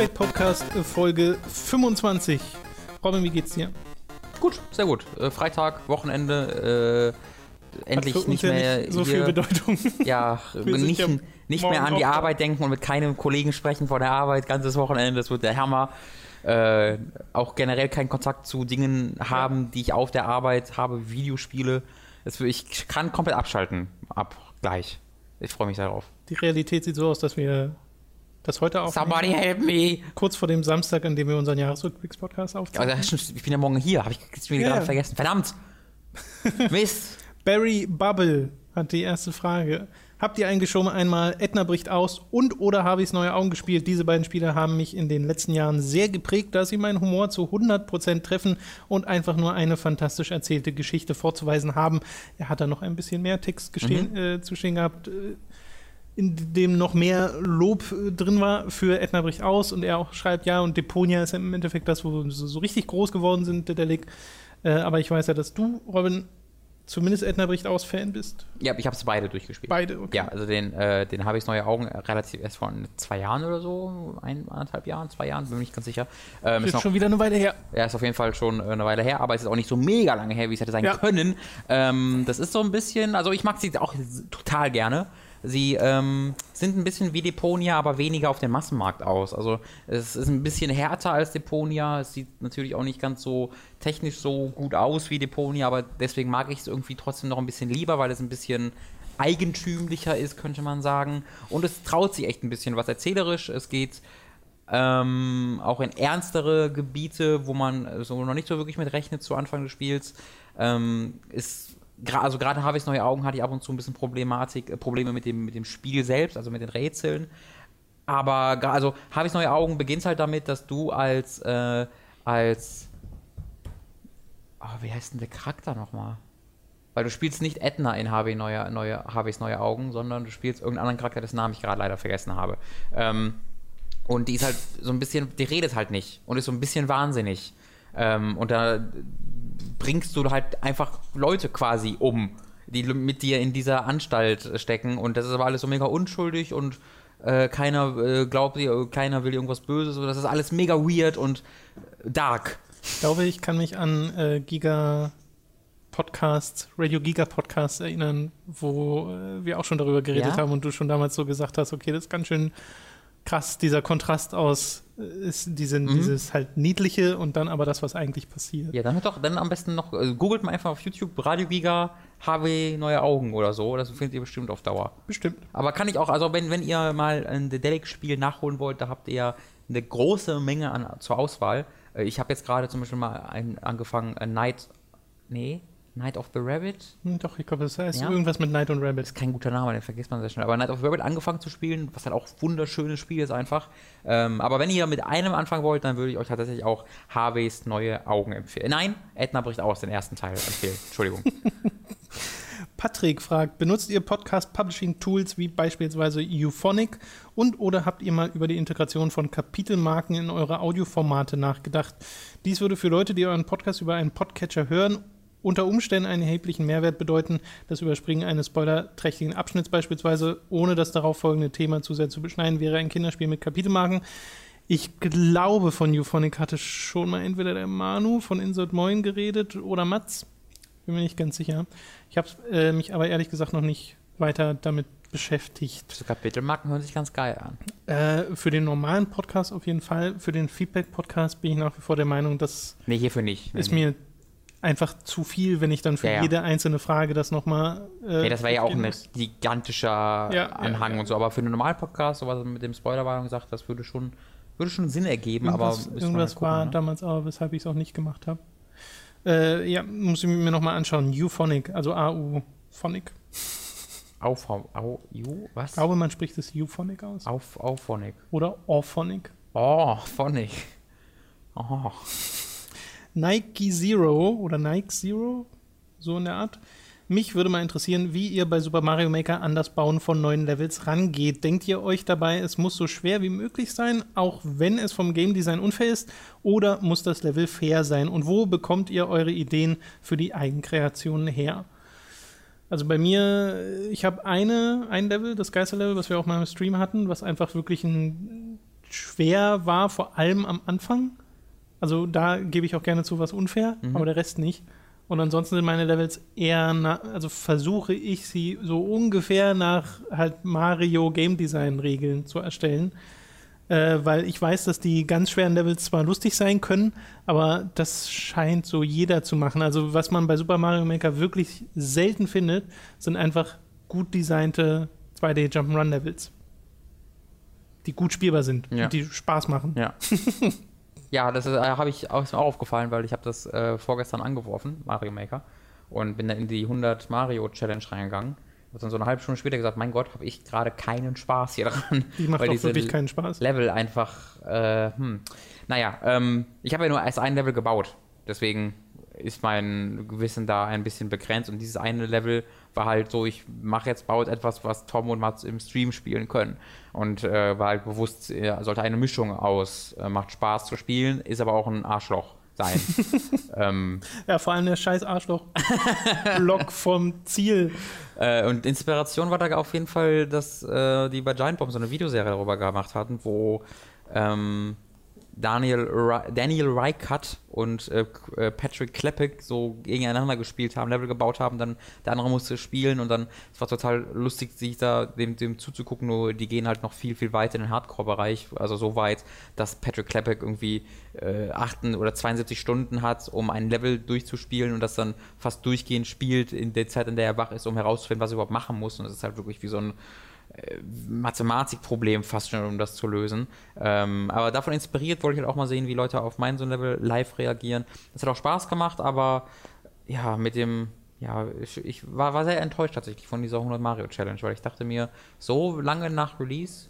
Feedback Podcast äh, Folge 25. Robin, wie geht's dir? Gut, sehr gut. Äh, Freitag, Wochenende, äh, endlich nicht ja mehr nicht so hier, viel Bedeutung. ja, nicht, ja nicht mehr an die auch. Arbeit denken und mit keinem Kollegen sprechen vor der Arbeit. Ganzes Wochenende, das wird der Hammer. Äh, auch generell keinen Kontakt zu Dingen haben, die ich auf der Arbeit habe, Videospiele. Das, ich kann komplett abschalten. Ab gleich. Ich freue mich darauf. Die Realität sieht so aus, dass wir das heute aufnehmen. Somebody help me! Kurz vor dem Samstag, an dem wir unseren Jahresrückblicks-Podcast aufzeichnen. Also, ich bin ja morgen hier. Habe ich jetzt wieder Ja. gerade vergessen. Verdammt! Mist! Barry Bubble hat die erste Frage. Habt ihr eigentlich schon einmal Edna bricht aus und oder Harveys neue Augen gespielt? Diese beiden Spiele haben mich in den letzten Jahren sehr geprägt, da sie meinen Humor zu 100% treffen und einfach nur eine fantastisch erzählte Geschichte vorzuweisen haben. Er hat da noch ein bisschen mehr Text gestehen, äh, zu stehen gehabt, äh, in dem noch mehr Lob äh, drin war für Edna bricht aus und er auch schreibt, ja, und Deponia ist im Endeffekt das, wo sie so richtig groß geworden sind, Dedelic. Äh, aber ich weiß ja, dass du, Robin, zumindest Edna bricht aus Fan bist. Ja, ich habe es beide durchgespielt. Beide, okay. Ja, also den, äh, den habe ich neue Augen relativ erst vor zwei Jahren oder so, ein, anderthalb Jahren, zwei Jahren, bin mir nicht ganz sicher. Ähm, ist Ist noch, schon wieder eine Weile her. ja, ist auf jeden Fall schon äh, eine Weile her, aber es ist auch nicht so mega lange her, wie es hätte sein Ja. können. Ähm, das ist so ein bisschen, also ich mag sie auch total gerne. Sie ähm, sind ein bisschen wie Deponia, aber weniger auf dem Massenmarkt aus. Also es ist ein bisschen härter als Deponia. Es sieht natürlich auch nicht ganz so technisch so gut aus wie Deponia, aber deswegen mag ich es irgendwie trotzdem noch ein bisschen lieber, weil es ein bisschen eigentümlicher ist, könnte man sagen. Und es traut sich echt ein bisschen was erzählerisch. Es geht ähm, auch in ernstere Gebiete, wo man so noch nicht so wirklich mit rechnet zu Anfang des Spiels. Ähm, ist also gerade Harveys neue Augen hatte ich ab und zu ein bisschen Problematik, äh, Probleme mit dem, mit dem Spiel selbst, also mit den Rätseln. Aber also Harveys neue Augen beginnt halt damit, dass du als äh, als oh, wie heißt denn der Charakter nochmal? Weil du spielst nicht Edna in Harvey neue, neue, Harveys neue Augen, sondern du spielst irgendeinen anderen Charakter, dessen Namen ich gerade leider vergessen habe. Ähm, und die ist halt so ein bisschen, die redet halt nicht und ist so ein bisschen wahnsinnig. Ähm, und da bringst du halt einfach Leute quasi um, die mit dir in dieser Anstalt stecken. Und das ist aber alles so mega unschuldig und äh, keiner äh, glaubt dir, keiner will irgendwas Böses. Das ist alles mega weird und dark. Ich glaube, ich kann mich an äh, Giga Podcasts, Radio Giga Podcasts erinnern, wo äh, wir auch schon darüber geredet Ja? haben und du schon damals so gesagt hast, okay, das ist ganz schön krass, dieser Kontrast aus ist diese, Mhm. dieses halt niedliche und dann aber das, was eigentlich passiert. Ja, dann doch, dann am besten noch, äh, googelt mal einfach auf YouTube Radio Giga HW Neue Augen oder so. Das findet ihr bestimmt auf Dauer. Bestimmt. Aber kann ich auch, also wenn, wenn ihr mal ein Dedelic-Spiel nachholen wollt, da habt ihr eine große Menge an, zur Auswahl. Äh, Ich habe jetzt gerade zum Beispiel mal ein, angefangen, Night, nee, Night of the Rabbit. Hm, doch, ich glaube, das heißt Ja? irgendwas mit Knight und Rabbit. Ist kein guter Name, den vergisst man sehr schnell. Aber Night of the Rabbit angefangen zu spielen, was halt auch ein wunderschönes Spiel ist einfach. Ähm, aber wenn ihr mit einem anfangen wollt, dann würde ich euch tatsächlich auch Harveys neue Augen empfehlen. Nein, Edna bricht aus, den ersten Teil empfehlen. Entschuldigung. Patrick fragt, benutzt ihr Podcast-Publishing-Tools wie beispielsweise Euphonic und oder habt ihr mal über die Integration von Kapitelmarken in eure Audioformate nachgedacht? Dies würde für Leute, die euren Podcast über einen Podcatcher hören, unter Umständen einen erheblichen Mehrwert bedeuten. Das Überspringen eines spoilerträchtigen Abschnitts beispielsweise, ohne das darauf folgende Thema zu sehr zu beschneiden, wäre ein Kinderspiel mit Kapitelmarken. Ich glaube, von Euphonic hatte schon mal entweder der Manu von Insert Moin geredet oder Mats. Bin mir nicht ganz sicher. Ich habe äh, mich aber ehrlich gesagt noch nicht weiter damit beschäftigt. So Kapitelmarken hören sich ganz geil an. Äh, für den normalen Podcast auf jeden Fall. Für den Feedback-Podcast bin ich nach wie vor der Meinung, das Nee, hierfür nicht. Nee, ist nee. mir einfach zu viel, wenn ich dann für Ja, ja. jede einzelne Frage das nochmal. Äh, Nee, das wäre ja auch ein gigantischer Ja, Anhang ja, ja. und so. Aber für einen normalen Podcast, so was mit dem Spoilerwarnung sagt, das würde schon, würde schon Sinn ergeben. Irgendwas, aber wir irgendwas gucken, war ne? damals aber, weshalb ich es auch nicht gemacht habe. Äh, ja, muss ich mir nochmal anschauen. Euphonic, also AU-Phonic. Auf, au, ju, was? Ich glaube, man spricht es Euphonic aus. Auf, auf Phonic. Oder Orphonic. Oh, Phonic. Oh. Nike Zero oder Nike Zero, so in der Art. Mich würde mal interessieren, wie ihr bei Super Mario Maker an das Bauen von neuen Levels rangeht. Denkt ihr euch dabei, es muss so schwer wie möglich sein, auch wenn es vom Game Design unfair ist? Oder muss das Level fair sein? Und wo bekommt ihr eure Ideen für die Eigenkreationen her? Also bei mir, ich habe eine, ein Level, das Geisterlevel, was wir auch mal im Stream hatten, was einfach wirklich ein schwer war, vor allem am Anfang. Also da gebe ich auch gerne zu, was unfair, mhm. aber der Rest nicht. Und ansonsten sind meine Levels eher, nach, also versuche ich sie so ungefähr nach halt Mario Game Design Regeln zu erstellen. Äh, weil ich weiß, dass die ganz schweren Levels zwar lustig sein können, aber das scheint so jeder zu machen. Also was man bei Super Mario Maker wirklich selten findet, sind einfach gut designte 2D Jump'n'Run Levels. Die gut spielbar sind ja. und die Spaß machen. Ja. Ja, das äh, habe ich auch, ist mir auch aufgefallen, weil ich habe das äh, vorgestern angeworfen, Mario Maker, und bin dann in die 100 Mario Challenge reingegangen. Und dann so eine halbe Stunde später gesagt, mein Gott, habe ich gerade keinen Spaß hier dran. Die macht weil auch wirklich keinen Spaß. Level einfach, äh, hm. Naja, ähm, ich habe ja nur erst ein Level gebaut. Deswegen ist mein Gewissen da ein bisschen begrenzt. Und dieses eine Level war halt so, ich mache jetzt, baue jetzt etwas, was Tom und Mats im Stream spielen können. Und äh, war halt bewusst, ja, sollte eine Mischung aus, äh, macht Spaß zu spielen, ist aber auch ein Arschloch sein. ähm, ja, vor allem der scheiß Arschloch-Block vom Ziel. Äh, und Inspiration war da auf jeden Fall, dass äh, die bei Giant Bomb so eine Videoserie darüber gemacht hatten, wo ähm, Daniel, Daniel Reichert und äh, äh, Patrick Klepek so gegeneinander gespielt haben, Level gebaut haben, dann der andere musste spielen und dann, es war total lustig, sich da dem, dem zuzugucken, nur die gehen halt noch viel, viel weiter in den Hardcore-Bereich, also so weit, dass Patrick Klepek irgendwie äh, 8 oder 72 Stunden hat, um ein Level durchzuspielen und das dann fast durchgehend spielt in der Zeit, in der er wach ist, um herauszufinden, was er überhaupt machen muss. Und das ist halt wirklich wie so ein Mathematikproblem fast schon, um das zu lösen. Ähm, aber davon inspiriert wollte ich halt auch mal sehen, wie Leute auf mein so Level live reagieren. Das hat auch Spaß gemacht, aber ja, mit dem, ja, ich, ich war, war, sehr enttäuscht tatsächlich von dieser 100 Mario Challenge, weil ich dachte mir, so lange nach Release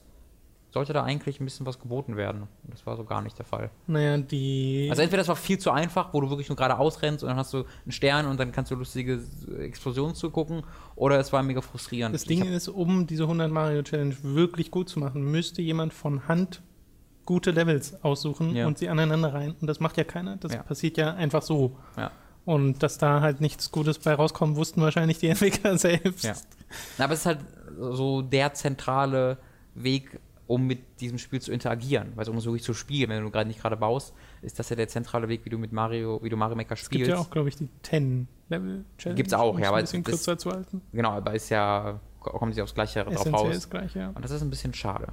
sollte da eigentlich ein bisschen was geboten werden. Das war so gar nicht der Fall. Naja, die. Also entweder das war viel zu einfach, wo du wirklich nur gerade ausrennst und dann hast du einen Stern und dann kannst du lustige Explosionen zugucken, oder es war mega frustrierend. Das Ding ist, um diese 100 Mario Challenge wirklich gut zu machen, müsste jemand von Hand gute Levels aussuchen ja. und sie aneinander rein. Und das macht ja keiner. Das ja. passiert ja einfach so. Ja. Und dass da halt nichts Gutes bei rauskommt, wussten wahrscheinlich die Entwickler selbst. Ja. aber es ist halt so der zentrale Weg, um mit diesem Spiel zu interagieren. Weil um es wirklich zu spielen, wenn du gerade nicht gerade baust, ist das ja der zentrale Weg, wie du mit Mario, wie du Mario Maker spielst. Es gibt ja auch, glaube ich, die 10 Level Challenge. Gibt es auch, ja, aber ein bisschen kürzer zu halten. Genau, aber ist ja kommt sie aufs Gleiche drauf raus. Ist gleich, ja. Und das ist ein bisschen schade.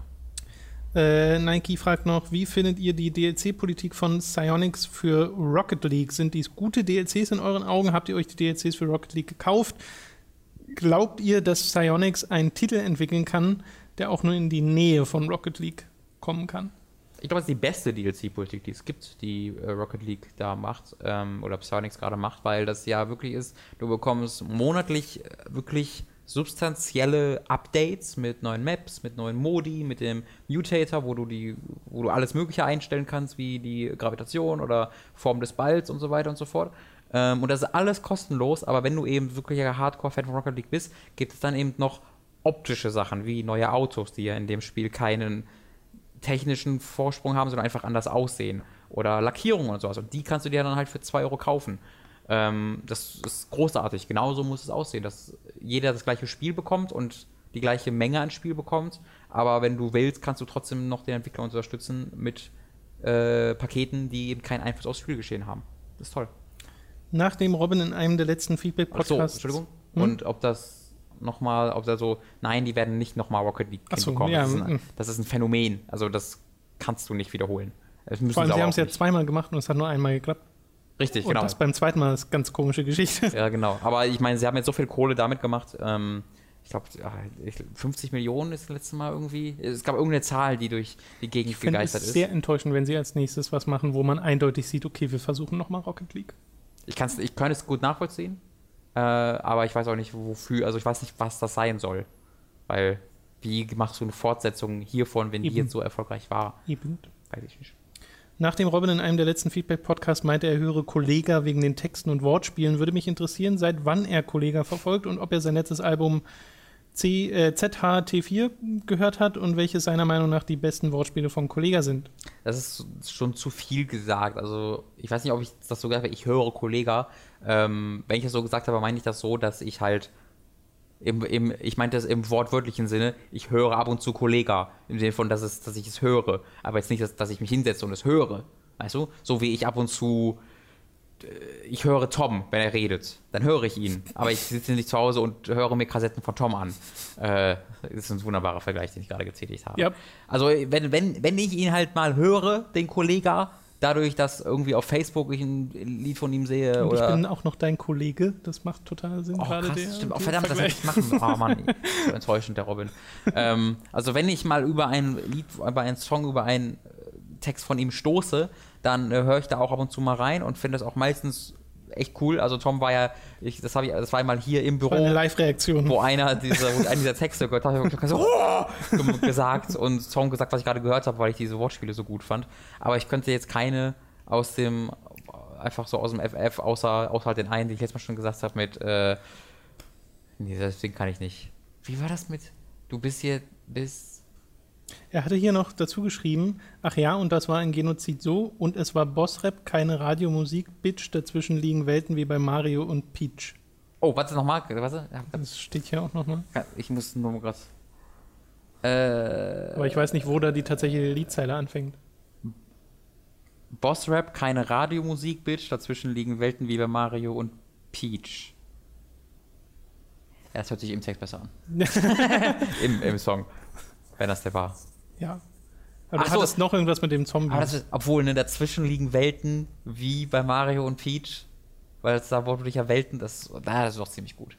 Äh, Nike fragt noch, wie findet ihr die DLC-Politik von Psyonix für Rocket League? Sind dies gute DLCs in euren Augen? Habt ihr euch die DLCs für Rocket League gekauft? Glaubt ihr, dass Psyonix einen Titel entwickeln kann, der auch nur in die Nähe von Rocket League kommen kann. Ich glaube, das ist die beste DLC-Politik, die es gibt, die äh, Rocket League da macht ähm, oder Psyonix gerade macht, weil das ja wirklich ist, du bekommst monatlich äh, wirklich substanzielle Updates mit neuen Maps, mit neuen Modi, mit dem Mutator, wo du die, wo du alles Mögliche einstellen kannst, wie die Gravitation oder Form des Balls und so weiter und so fort. Ähm, und das ist alles kostenlos, aber wenn du eben wirklich ein Hardcore-Fan von Rocket League bist, gibt es dann eben noch optische Sachen wie neue Autos, die ja in dem Spiel keinen technischen Vorsprung haben, sondern einfach anders aussehen. Oder Lackierungen und sowas. Und die kannst du dir dann halt für 2 Euro kaufen. Ähm, das ist großartig. Genauso muss es aussehen, dass jeder das gleiche Spiel bekommt und die gleiche Menge an Spiel bekommt. Aber wenn du willst, kannst du trotzdem noch den Entwickler unterstützen mit äh, Paketen, die eben keinen Einfluss aufs Spielgeschehen haben. Das ist toll. Nachdem Robin in einem der letzten Feedback-Podcasts. So, Entschuldigung. Hm? Und ob das nochmal, ob da so, nein, die werden nicht nochmal Rocket League so, bekommen. Ja, das, ist ein, mm. das, ist ein, Phänomen. Also das kannst du nicht wiederholen. Vor allem, sie haben es ja zweimal gemacht und es hat nur einmal geklappt. Richtig, und genau. das beim zweiten Mal ist eine ganz komische Geschichte. Ja, genau. Aber ich meine, sie haben jetzt so viel Kohle damit gemacht. Ähm, ich glaube, 50 Millionen ist das letzte Mal irgendwie. Es gab irgendeine Zahl, die durch die Gegend ich gegeistert es ist. sehr enttäuschend, wenn sie als nächstes was machen, wo man eindeutig sieht, okay, wir versuchen nochmal Rocket League. Ich, kann's, ich kann es gut nachvollziehen. Äh, aber ich weiß auch nicht, wofür, also ich weiß nicht, was das sein soll. Weil, wie machst du eine Fortsetzung hiervon, wenn Eben. die jetzt so erfolgreich war? Eben. Weiß ich nicht. Nachdem Robin in einem der letzten Feedback-Podcasts meinte, er höre Kollega wegen den Texten und Wortspielen, würde mich interessieren, seit wann er Kollega verfolgt und ob er sein letztes Album C, äh, ZHT4 gehört hat und welche seiner Meinung nach die besten Wortspiele von Kollega sind. Das ist schon zu viel gesagt. Also, ich weiß nicht, ob ich das so gesagt habe. Ich höre Kollega. Ähm, wenn ich das so gesagt habe, meine ich das so, dass ich halt im, im, ich meinte das im wortwörtlichen Sinne, ich höre ab und zu Kollega, im Sinne von, dass, es, dass ich es höre, aber jetzt nicht, dass, dass ich mich hinsetze und es höre, weißt du? So wie ich ab und zu, ich höre Tom, wenn er redet, dann höre ich ihn, aber ich sitze nicht zu Hause und höre mir Kassetten von Tom an. Äh, das ist ein wunderbarer Vergleich, den ich gerade getätigt habe. Ja. Also wenn, wenn, wenn ich ihn halt mal höre, den Kollega, dadurch, dass irgendwie auf Facebook ich ein Lied von ihm sehe. Und oder ich bin auch noch dein Kollege, das macht total Sinn Oh, gerade. krass, der- stimmt. Oh, verdammt, das hätte Vergleich. ich machen. Oh Mann, so enttäuschend, der Robin. ähm, also wenn ich mal über ein Lied, über einen Song, über einen äh, Text von ihm stoße, dann äh, höre ich da auch ab und zu mal rein und finde das auch meistens echt cool. Also Tom war ja, ich, das, ich, das war mal hier im war eine Büro, Live-Reaktion. wo einer dieser, wo ich einen dieser Texte gehört habe ich so oh! gesagt und Tom gesagt, was ich gerade gehört habe, weil ich diese Wortspiele so gut fand. Aber ich könnte jetzt keine aus dem, einfach so aus dem FF, außer, außer halt den einen, den ich letztes Mal schon gesagt habe, mit, äh, nee, deswegen kann ich nicht. Wie war das mit, du bist hier, bist, Er hatte hier noch dazu geschrieben, ach ja, und das war ein Genozid so, und es war Bossrap, keine Radiomusik, Bitch, dazwischen liegen Welten wie bei Mario und Peach. oh, warte nochmal, warte, Das steht hier auch nochmal. ich muss nur mal grad, äh, Aber ich weiß nicht, wo da die tatsächliche Liedzeile anfängt. Bossrap, keine Radiomusik, Bitch, dazwischen liegen Welten wie bei Mario und Peach. Ja, das hört sich im Text besser an. Im, Im Song. Wenn das der war. Ja. Aber Ach du so. hattest noch irgendwas mit dem Zombie. Ist, obwohl, ne, dazwischen liegen Welten wie bei Mario und Peach. Weil es da wortwörtlich ja Welten, das, ah, das ist doch ziemlich gut.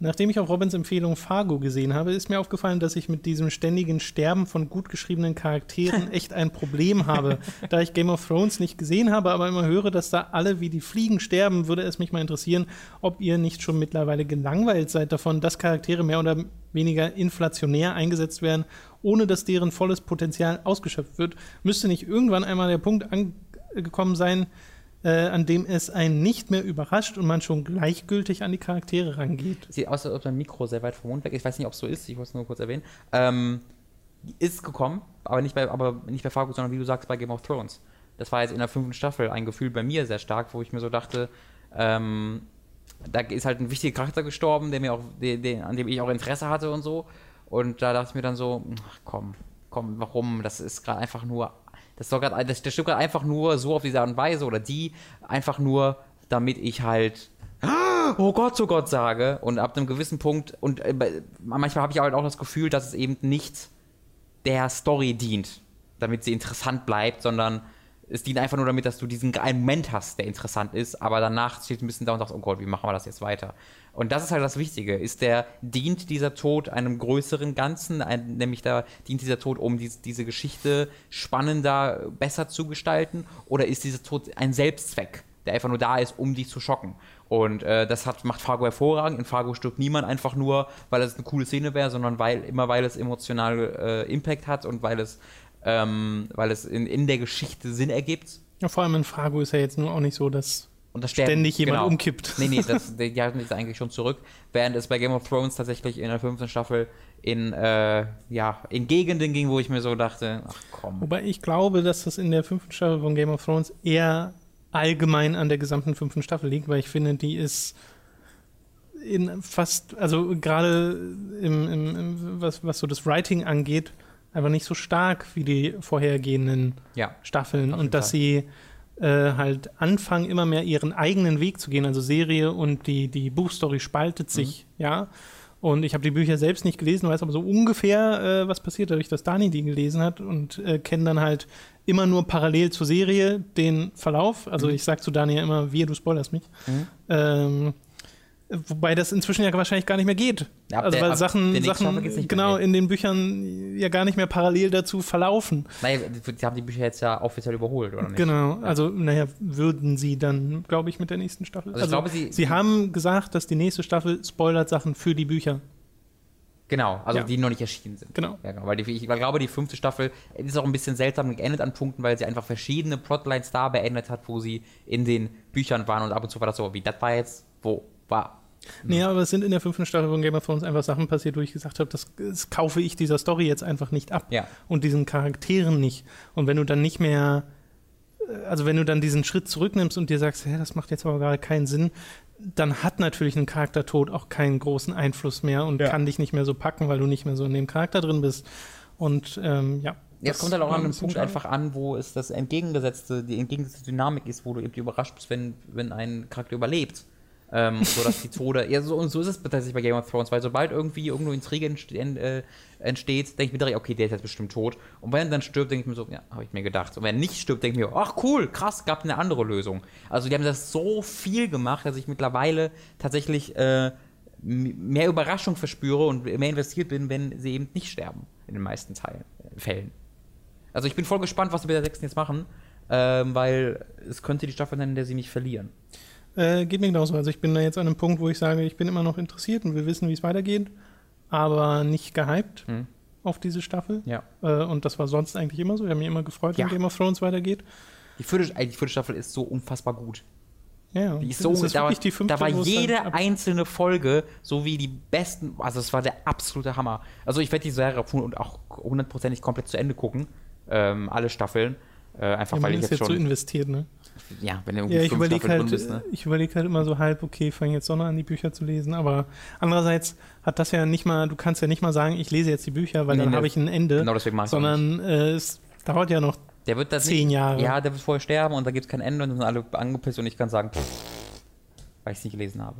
Nachdem ich auf Robins Empfehlung Fargo gesehen habe, ist mir aufgefallen, dass ich mit diesem ständigen Sterben von gut geschriebenen Charakteren echt ein Problem habe. Da ich Game of Thrones nicht gesehen habe, aber immer höre, dass da alle wie die Fliegen sterben, würde es mich mal interessieren, ob ihr nicht schon mittlerweile gelangweilt seid davon, dass Charaktere mehr oder weniger inflationär eingesetzt werden, ohne dass deren volles Potenzial ausgeschöpft wird. Müsste nicht irgendwann einmal der Punkt angekommen sein, äh, an dem es einen nicht mehr überrascht und man schon gleichgültig an die Charaktere rangeht. Sieht aus, als ob dein Mikro sehr weit vom Mund weg ist. Ich weiß nicht, ob es so ist. Ich wollte es nur kurz erwähnen. Ähm, ist gekommen, aber nicht, bei, aber nicht bei Fargo, sondern wie du sagst, bei Game of Thrones. Das war jetzt in der fünften Staffel ein Gefühl bei mir sehr stark, wo ich mir so dachte, ähm, da ist halt ein wichtiger Charakter gestorben, der mir auch, der, der, an dem ich auch Interesse hatte und so. Und da dachte ich mir dann so, ach komm, komm, warum? Das ist gerade einfach nur, das doch gerade, das, das stimmt gerade einfach nur so auf diese Art und Weise oder die einfach nur, damit ich halt oh Gott, oh Gott sage. Und ab einem gewissen Punkt, und äh, manchmal habe ich halt auch das Gefühl, dass es eben nicht der Story dient, damit sie interessant bleibt, sondern es dient einfach nur damit, dass du diesen einen Moment hast, der interessant ist, aber danach steht ein bisschen da und sagst, oh Gott, wie machen wir das jetzt weiter? Und das ist halt das Wichtige. Ist der, dient dieser Tod einem größeren Ganzen, ein, nämlich da dient dieser Tod, um dies, diese Geschichte spannender, besser zu gestalten, oder ist dieser Tod ein Selbstzweck? der einfach nur da ist, um dich zu schocken. Und äh, das hat, macht Fargo hervorragend. In Fargo stirbt niemand einfach nur, weil es eine coole Szene wäre, sondern weil, immer weil es emotional äh, Impact hat und weil es, ähm, weil es in, in der Geschichte Sinn ergibt. Ja, vor allem in Fargo ist ja jetzt nur auch nicht so, dass das Sterben, ständig jemand genau. umkippt. Nee, nee, das, die die halten sich eigentlich schon zurück. Während es bei Game of Thrones tatsächlich in der fünften Staffel in, äh, ja, in Gegenden ging, wo ich mir so dachte, ach komm. Wobei ich glaube, dass das in der fünften Staffel von Game of Thrones eher allgemein an der gesamten fünften Staffel liegt, weil ich finde, die ist in fast, also gerade im, im, im, was, was so das Writing angeht, einfach nicht so stark wie die vorhergehenden Ja, Staffeln und dass sie äh, halt anfangen, immer mehr ihren eigenen Weg zu gehen. Also Serie und die, die Buchstory spaltet sich, Mhm. ja. Und ich habe die Bücher selbst nicht gelesen, weiß aber so ungefähr, äh, was passiert, dadurch, dass Dani die gelesen hat und äh, kenne dann halt immer nur parallel zur Serie den Verlauf. Also Mhm. ich sag zu Dani ja immer, wir, du spoilerst mich. Mhm. Ähm, wobei das inzwischen ja wahrscheinlich gar nicht mehr geht. Ja, also weil Sachen, der Sachen mehr genau in den Büchern ja gar nicht mehr parallel dazu verlaufen. naja, die, die haben die Bücher jetzt ja offiziell überholt, oder nicht? Genau, also naja, würden sie dann, glaube ich, mit der nächsten Staffel. Also ich glaube, sie- sie haben gesagt, dass die nächste Staffel spoilert Sachen für die Bücher. Genau, also Ja. die noch nicht erschienen sind. Genau. Ja, genau. Weil die, ich glaube, die fünfte Staffel ist auch ein bisschen seltsam geendet an Punkten, weil sie einfach verschiedene Plotlines da beendet hat, wo sie in den Büchern waren und ab und zu war das so, wie das war jetzt, wo war. Nee, aber es sind in der fünften Staffel von Game of Thrones einfach Sachen passiert, wo ich gesagt habe, das, das kaufe ich dieser Story jetzt einfach nicht ab. Ja. Und diesen Charakteren nicht. Und wenn du dann nicht mehr, äh, also wenn du dann diesen Schritt zurücknimmst und dir sagst, hä, das macht jetzt aber gerade keinen Sinn, dann hat natürlich ein Charaktertod auch keinen großen Einfluss mehr und Ja. kann dich nicht mehr so packen, weil du nicht mehr so in dem Charakter drin bist. Und ähm, ja. Jetzt das kommt halt auch an ein einem Punkt einfach an, wo es das entgegengesetzte, die entgegengesetzte Dynamik ist, wo du eben überrascht bist, wenn, wenn ein Charakter überlebt. Ähm, so dass die Tode, ja, so, und so ist es tatsächlich bei Game of Thrones, weil sobald irgendwie irgendwo Intrige äh, entsteht, denke ich mir direkt, okay, der ist jetzt bestimmt tot. Und wenn er dann stirbt, denke ich mir so, ja, habe ich mir gedacht. Und wenn er nicht stirbt, denke ich mir, ach cool, krass, gab eine andere Lösung. Also die haben das so viel gemacht, dass ich mittlerweile tatsächlich äh, mehr Überraschung verspüre und mehr investiert bin, wenn sie eben nicht sterben. In den meisten Teilen, Fällen. Also ich bin voll gespannt, was sie mit der sechsten jetzt machen, ähm, weil es könnte die Staffel sein, in der sie mich verlieren. Äh, geht mir genauso. Also ich bin da jetzt an einem Punkt, wo ich sage, ich bin immer noch interessiert und will wissen, wie es weitergeht, aber nicht gehypt Hm. auf diese Staffel. Ja. Äh, und das war sonst eigentlich immer so. Ich habe mich immer gefreut, Ja. wenn Game of Thrones weitergeht. Die vierte, ey, die vierte Staffel ist so unfassbar gut. Ja. Die ist so, ist da, die fünfte, da war jede einzelne Folge so wie die besten, also es war der absolute Hammer. Also ich werde die Serie und auch hundertprozentig komplett zu Ende gucken, ähm, alle Staffeln, äh, einfach ja, weil ich jetzt jetzt so schon, investiert, ne? ja, wenn du irgendwie Ja, ich überlege halt, bist, ne? ich überlege halt immer so halb, okay, fange jetzt doch noch an, die Bücher zu lesen, aber andererseits hat das ja nicht mal, du kannst ja nicht mal sagen, ich lese jetzt die Bücher, weil Nee, dann nee, habe ich ein Ende, Genau deswegen mach ich sondern äh, es dauert ja noch Der wird das zehn nicht, Jahre. Ja, der wird vorher sterben und da gibt es kein Ende und dann sind alle angepisst und ich kann sagen, pff, weil ich es nicht gelesen habe.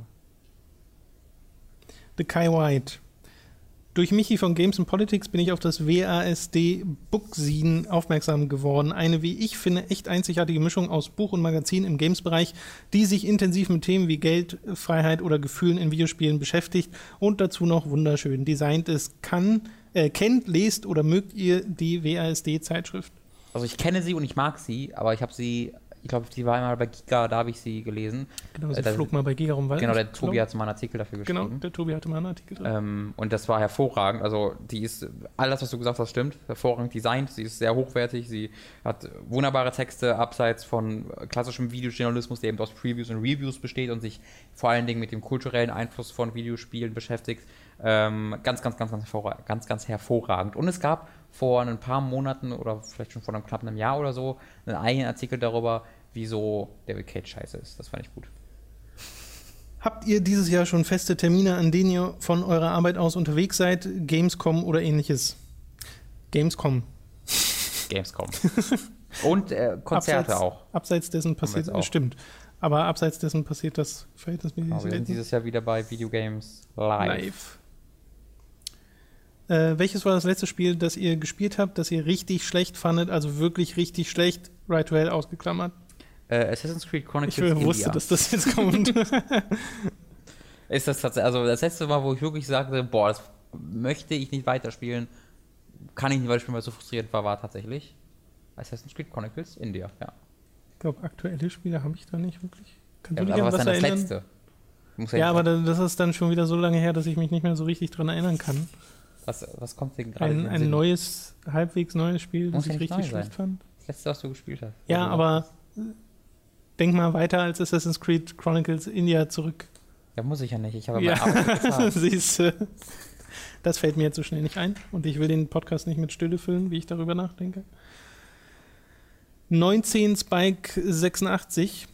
The Kai White. Durch Michi von Games and Politics bin ich auf das WASD Bookzine aufmerksam geworden. Eine, wie ich finde, echt einzigartige Mischung aus Buch und Magazin im Games-Bereich, die sich intensiv mit Themen wie Geld, Freiheit oder Gefühlen in Videospielen beschäftigt und dazu noch wunderschön designt ist. Kann, äh, kennt, lest oder mögt ihr die WASD-Zeitschrift? Also ich kenne sie und ich mag sie, aber ich habe sie, ich glaube, die war einmal bei Giga, da habe ich sie gelesen. Genau, sie Äh, flog mal bei Giga rum. weil Genau, der Tobi glaub- hat mal einen Artikel dafür geschrieben. Genau, der Tobi hatte mal einen Artikel drin. Ähm, und das war hervorragend. Also, die ist, alles, was du gesagt hast, stimmt. Hervorragend designt. Sie ist sehr hochwertig. Sie hat wunderbare Texte abseits von klassischem Videojournalismus, der eben aus Previews und Reviews besteht und sich vor allen Dingen mit dem kulturellen Einfluss von Videospielen beschäftigt. Ähm, ganz, ganz, ganz, ganz, hervorragend, ganz, ganz hervorragend. Und es gab vor ein paar Monaten oder vielleicht schon vor einem knappen Jahr oder so einen eigenen Artikel darüber, wieso David Cage scheiße ist. Das fand ich gut. Habt ihr dieses Jahr schon feste Termine, an denen ihr von eurer Arbeit aus unterwegs seid? Gamescom oder ähnliches? Gamescom. Gamescom. und äh, Konzerte abseits, auch. Abseits dessen passiert, auch. stimmt. Aber abseits dessen passiert das verhältnismäßig Genau, wir sind dieses Jahr wieder bei Videogames Live. live. Äh, welches war das letzte Spiel, das ihr gespielt habt, das ihr richtig schlecht fandet, also wirklich richtig schlecht, Right to Hell ausgeklammert? Äh, Assassin's Creed Chronicles Ich wusste, India. dass das jetzt kommt. Ist das tatsächlich, also das letzte Mal, wo ich wirklich sagte, boah, das möchte ich nicht weiterspielen, kann ich nicht weiterspielen, weil es so frustrierend war, war tatsächlich Assassin's Creed Chronicles India, ja. ich glaube, aktuelle Spiele habe ich da nicht wirklich. Kannst ja du dich aber was was das erinnern? letzte? Muss Ja, aber da- das ist dann schon wieder so lange her, dass ich mich nicht mehr so richtig dran erinnern kann. was, was kommt denn gerade? in Ein, ein neues, halbwegs neues Spiel, Muss das ja ich richtig schlecht fand. Das letzte, was du gespielt hast. Ja, aber denk mal weiter als Assassin's Creed Chronicles India zurück. Ja, muss ich ja nicht. Ich habe Ja, siehst du. Das fällt mir jetzt so schnell nicht ein und ich will den Podcast nicht mit Stille füllen, wie ich darüber nachdenke. 19 Spike 86,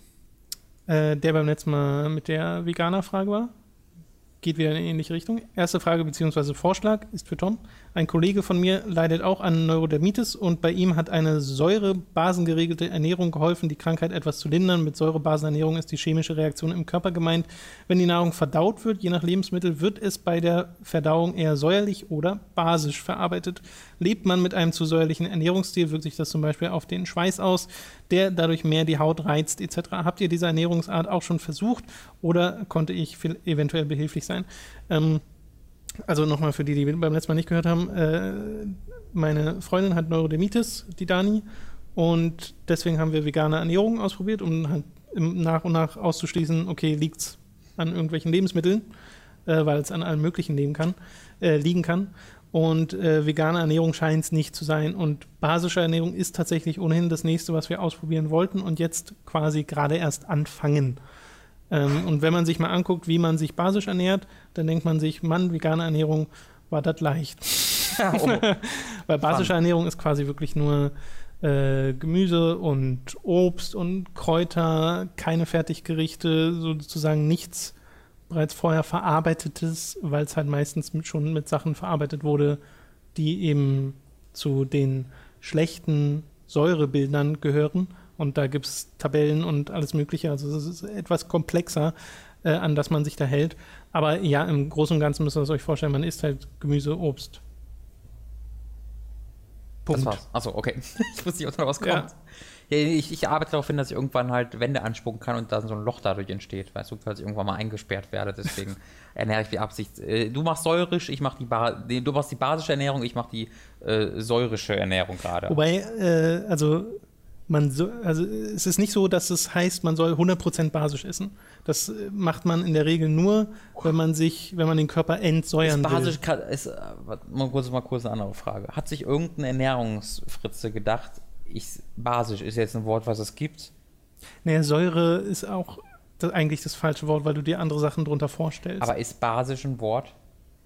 äh, der beim letzten Mal mit der Veganer-Frage war. Geht wieder in eine ähnliche Richtung. Erste Frage bzw. Vorschlag ist für Tom. Ein Kollege von mir leidet auch an Neurodermitis und bei ihm hat eine säurebasengeregelte Ernährung geholfen, die Krankheit etwas zu lindern. Mit Säurebasenernährung ist die chemische Reaktion im Körper gemeint. Wenn die Nahrung verdaut wird, je nach Lebensmittel, wird es bei der Verdauung eher säuerlich oder basisch verarbeitet. Lebt man mit einem zu säuerlichen Ernährungsstil, wirkt sich das zum Beispiel auf den Schweiß aus, der dadurch mehr die Haut reizt etc. Habt ihr diese Ernährungsart auch schon versucht oder konnte ich eventuell behilflich sein? Ähm, also nochmal für die, die beim letzten Mal nicht gehört haben, äh, meine Freundin hat Neurodermitis, die Dani, und deswegen haben wir vegane Ernährung ausprobiert, um halt nach und nach auszuschließen, okay, liegt's an irgendwelchen Lebensmitteln. äh, weil es an allem Möglichen liegen kann, äh, liegen kann. Und äh, vegane Ernährung scheint es nicht zu sein. Und basische Ernährung ist tatsächlich ohnehin das nächste, was wir ausprobieren wollten und jetzt quasi gerade erst anfangen. Ähm, und wenn man sich mal anguckt, wie man sich basisch ernährt, dann denkt man sich, Mann, vegane Ernährung war das leicht. oh. Weil basische Fun. Ernährung ist quasi wirklich nur äh, Gemüse und Obst und Kräuter, keine Fertiggerichte, sozusagen nichts bereits vorher verarbeitetes, weil es halt meistens mit, schon mit Sachen verarbeitet wurde, die eben zu den schlechten Säurebildern gehören. Und da gibt es Tabellen und alles Mögliche. Also es ist etwas komplexer, äh, an das man sich da hält. Aber ja, im Großen und Ganzen müsst ihr es euch vorstellen, man isst halt Gemüse, Obst. Das war's. Achso, okay. ich wusste nicht, ob da was kommt. Ja. Ich, ich arbeite darauf hin, dass ich irgendwann halt Wände anspucken kann und dann so ein Loch dadurch entsteht, weißt du, falls ich irgendwann mal eingesperrt werde. Deswegen ernähre ich die Absicht. Äh, Du machst säurisch, ich mach die ba du machst die basische Ernährung, ich mach die äh, säurische Ernährung gerade. Wobei, äh, also man so, also es ist nicht so, dass es heißt, man soll 100% basisch essen. Das macht man in der Regel nur, wenn man sich, wenn man den Körper entsäuern Ist basisch, will. kann- ist, äh, mal kurz, mal kurz eine andere Frage. Hat sich irgendein Ernährungsfritze gedacht, ich, basisch ist jetzt ein Wort, was es gibt? Nee, Säure ist auch das, eigentlich das falsche Wort, weil du dir andere Sachen drunter vorstellst. Aber ist basisch ein Wort?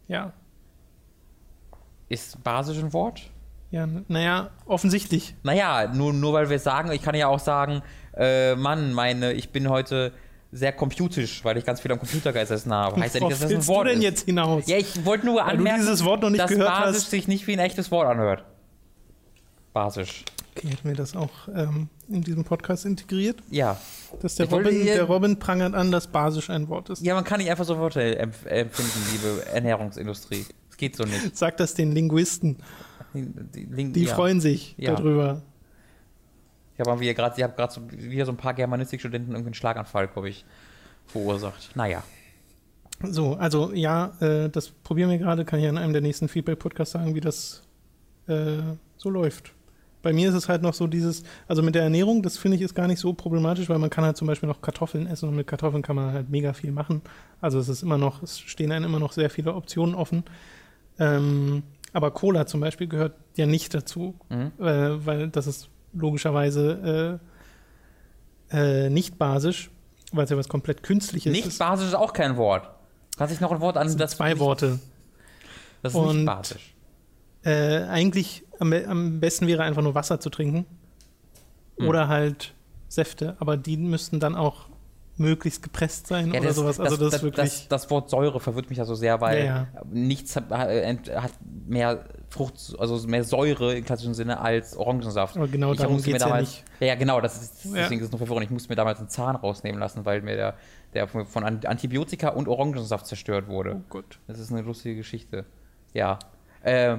ja, Ist basisch ein Wort? ja, naja, offensichtlich. Naja, nur, nur weil wir sagen, ich kann ja auch sagen, äh, Mann, meine, ich bin heute sehr computisch, weil ich ganz viel am Computer gesessen habe. Heißt ja nicht, dass das ein Wort du denn ist. jetzt hinaus? Ja, ich wollte nur Weil anmerken, dass basisch hast. sich nicht wie ein echtes Wort anhört. Basisch. Okay, hätten wir das auch ähm, in diesem Podcast integriert? Ja. Dass der Ich Robin, der Robin prangert an, dass basisch ein Wort ist. Ja, man kann nicht einfach so Worte empf empfinden, liebe Ernährungsindustrie. Es geht so nicht. Sag das den Linguisten. Die, die, Link- Die ja. freuen sich Ja. darüber. Ich habe gerade, gerade so wieder so ein paar Germanistikstudenten irgendwie einen Schlaganfall, glaube ich, verursacht. Naja. So, also ja, äh, das probieren wir gerade, kann ich an einem der nächsten Feedback-Podcasts sagen, wie das äh, so läuft. Bei mir ist es halt noch so dieses, also mit der Ernährung, das finde ich ist gar nicht so problematisch, weil man kann halt zum Beispiel noch Kartoffeln essen und mit Kartoffeln kann man halt mega viel machen. Also es ist immer noch, es stehen einem immer noch sehr viele Optionen offen. Ähm, aber Cola zum Beispiel gehört ja nicht dazu, Mhm. äh, weil das ist logischerweise äh, äh, nicht basisch, weil es ja was komplett Künstliches Nicht ist. basisch ist auch kein Wort. Kann sich noch ein Wort an Das sind das zwei nicht- Worte. Das ist nicht Und- basisch. Äh, eigentlich am, am besten wäre einfach nur Wasser zu trinken. Hm. Oder halt Säfte, aber die müssten dann auch möglichst gepresst sein Ja, oder das, sowas. Also das, das, wirklich. das, das Wort Säure verwirrt mich ja so sehr, weil Ja, nichts hat, hat hat mehr Frucht, also mehr Säure im klassischen Sinne als Orangensaft. aber genau Ich darum geht ja nicht. Ja, ja, genau, das ist, Ja. deswegen ist es noch verwirrend. Ich musste mir damals einen Zahn rausnehmen lassen, weil mir der, der von von Antibiotika und Orangensaft zerstört wurde. Oh Gott. Das ist eine lustige Geschichte. Ja. Äh,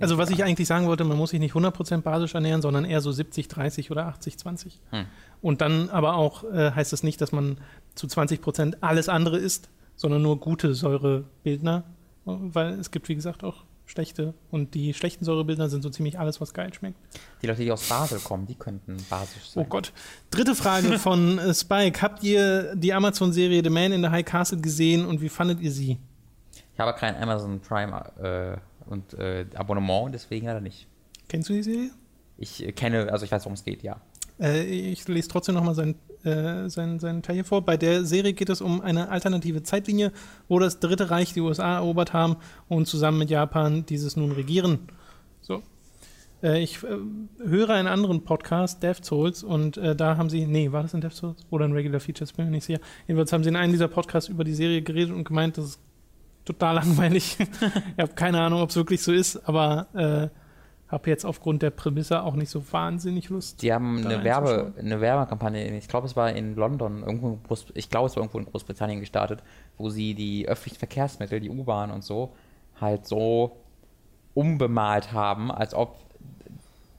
Also was ich eigentlich sagen wollte, man muss sich nicht 100% basisch ernähren, sondern eher so 70, 30 oder 80, 20. Hm. Und dann aber auch äh, heißt es nicht, dass man zu 20% alles andere isst, sondern nur gute Säurebildner, weil es gibt, wie gesagt, auch schlechte. Und die schlechten Säurebildner sind so ziemlich alles, was geil schmeckt. die Leute, die aus Basel kommen, die könnten basisch sein. Oh Gott. Dritte Frage von äh, Spike. Habt ihr die Amazon-Serie The Man in the High Castle gesehen und wie fandet ihr sie? Ich habe kein Amazon Prime äh, und äh, Abonnement, deswegen leider nicht. Kennst du die Serie? Ich äh, kenne, also ich weiß, worum es geht, ja. Äh, ich lese trotzdem nochmal seinen, äh, seinen, seinen Teil hier vor. Bei der Serie geht es um eine alternative Zeitlinie, wo das Dritte Reich die USA erobert haben und zusammen mit Japan dieses nun regieren. So. Äh, ich äh, höre einen anderen Podcast, Death Souls, und äh, da haben sie, nee, war das in Death Souls oder in Regular Features, bin mir nicht sicher. Jedenfalls haben sie in einem dieser Podcasts über die Serie geredet und gemeint, das ist total langweilig. ich habe keine Ahnung, ob es wirklich so ist, aber äh, habe jetzt aufgrund der Prämisse auch nicht so wahnsinnig Lust. Die haben eine, Werbe, eine Werbekampagne, ich glaube, es war in London, irgendwo in ich glaube, es war irgendwo in Großbritannien gestartet, wo sie die öffentlichen Verkehrsmittel, die U-Bahn und so, halt so umbemalt haben, als ob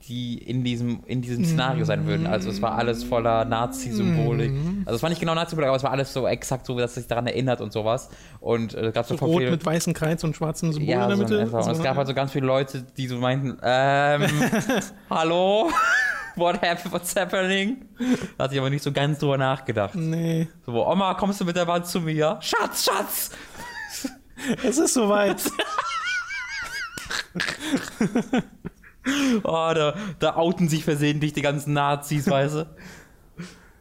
die in diesem, in diesem Szenario sein würden. Also es war alles voller Nazi-Symbolik. Mhm. Also es war nicht genau Nazi-Symbolik, aber es war alles so exakt so, dass es sich daran erinnert und sowas. Und äh, gab So so rot mit weißem Kreuz und schwarzen Symbol ja, in der so Mitte. in etwa. Und es gab halt so ganz viele Leute, die so meinten, ähm, hallo? What happened, what's happening? Da hatte ich aber nicht so ganz drüber nachgedacht. Nee. So, Oma, kommst du mit der Wand zu mir? Schatz, Schatz! Es ist soweit. Oh, da, da outen sich versehentlich die ganzen Nazis, weißt du?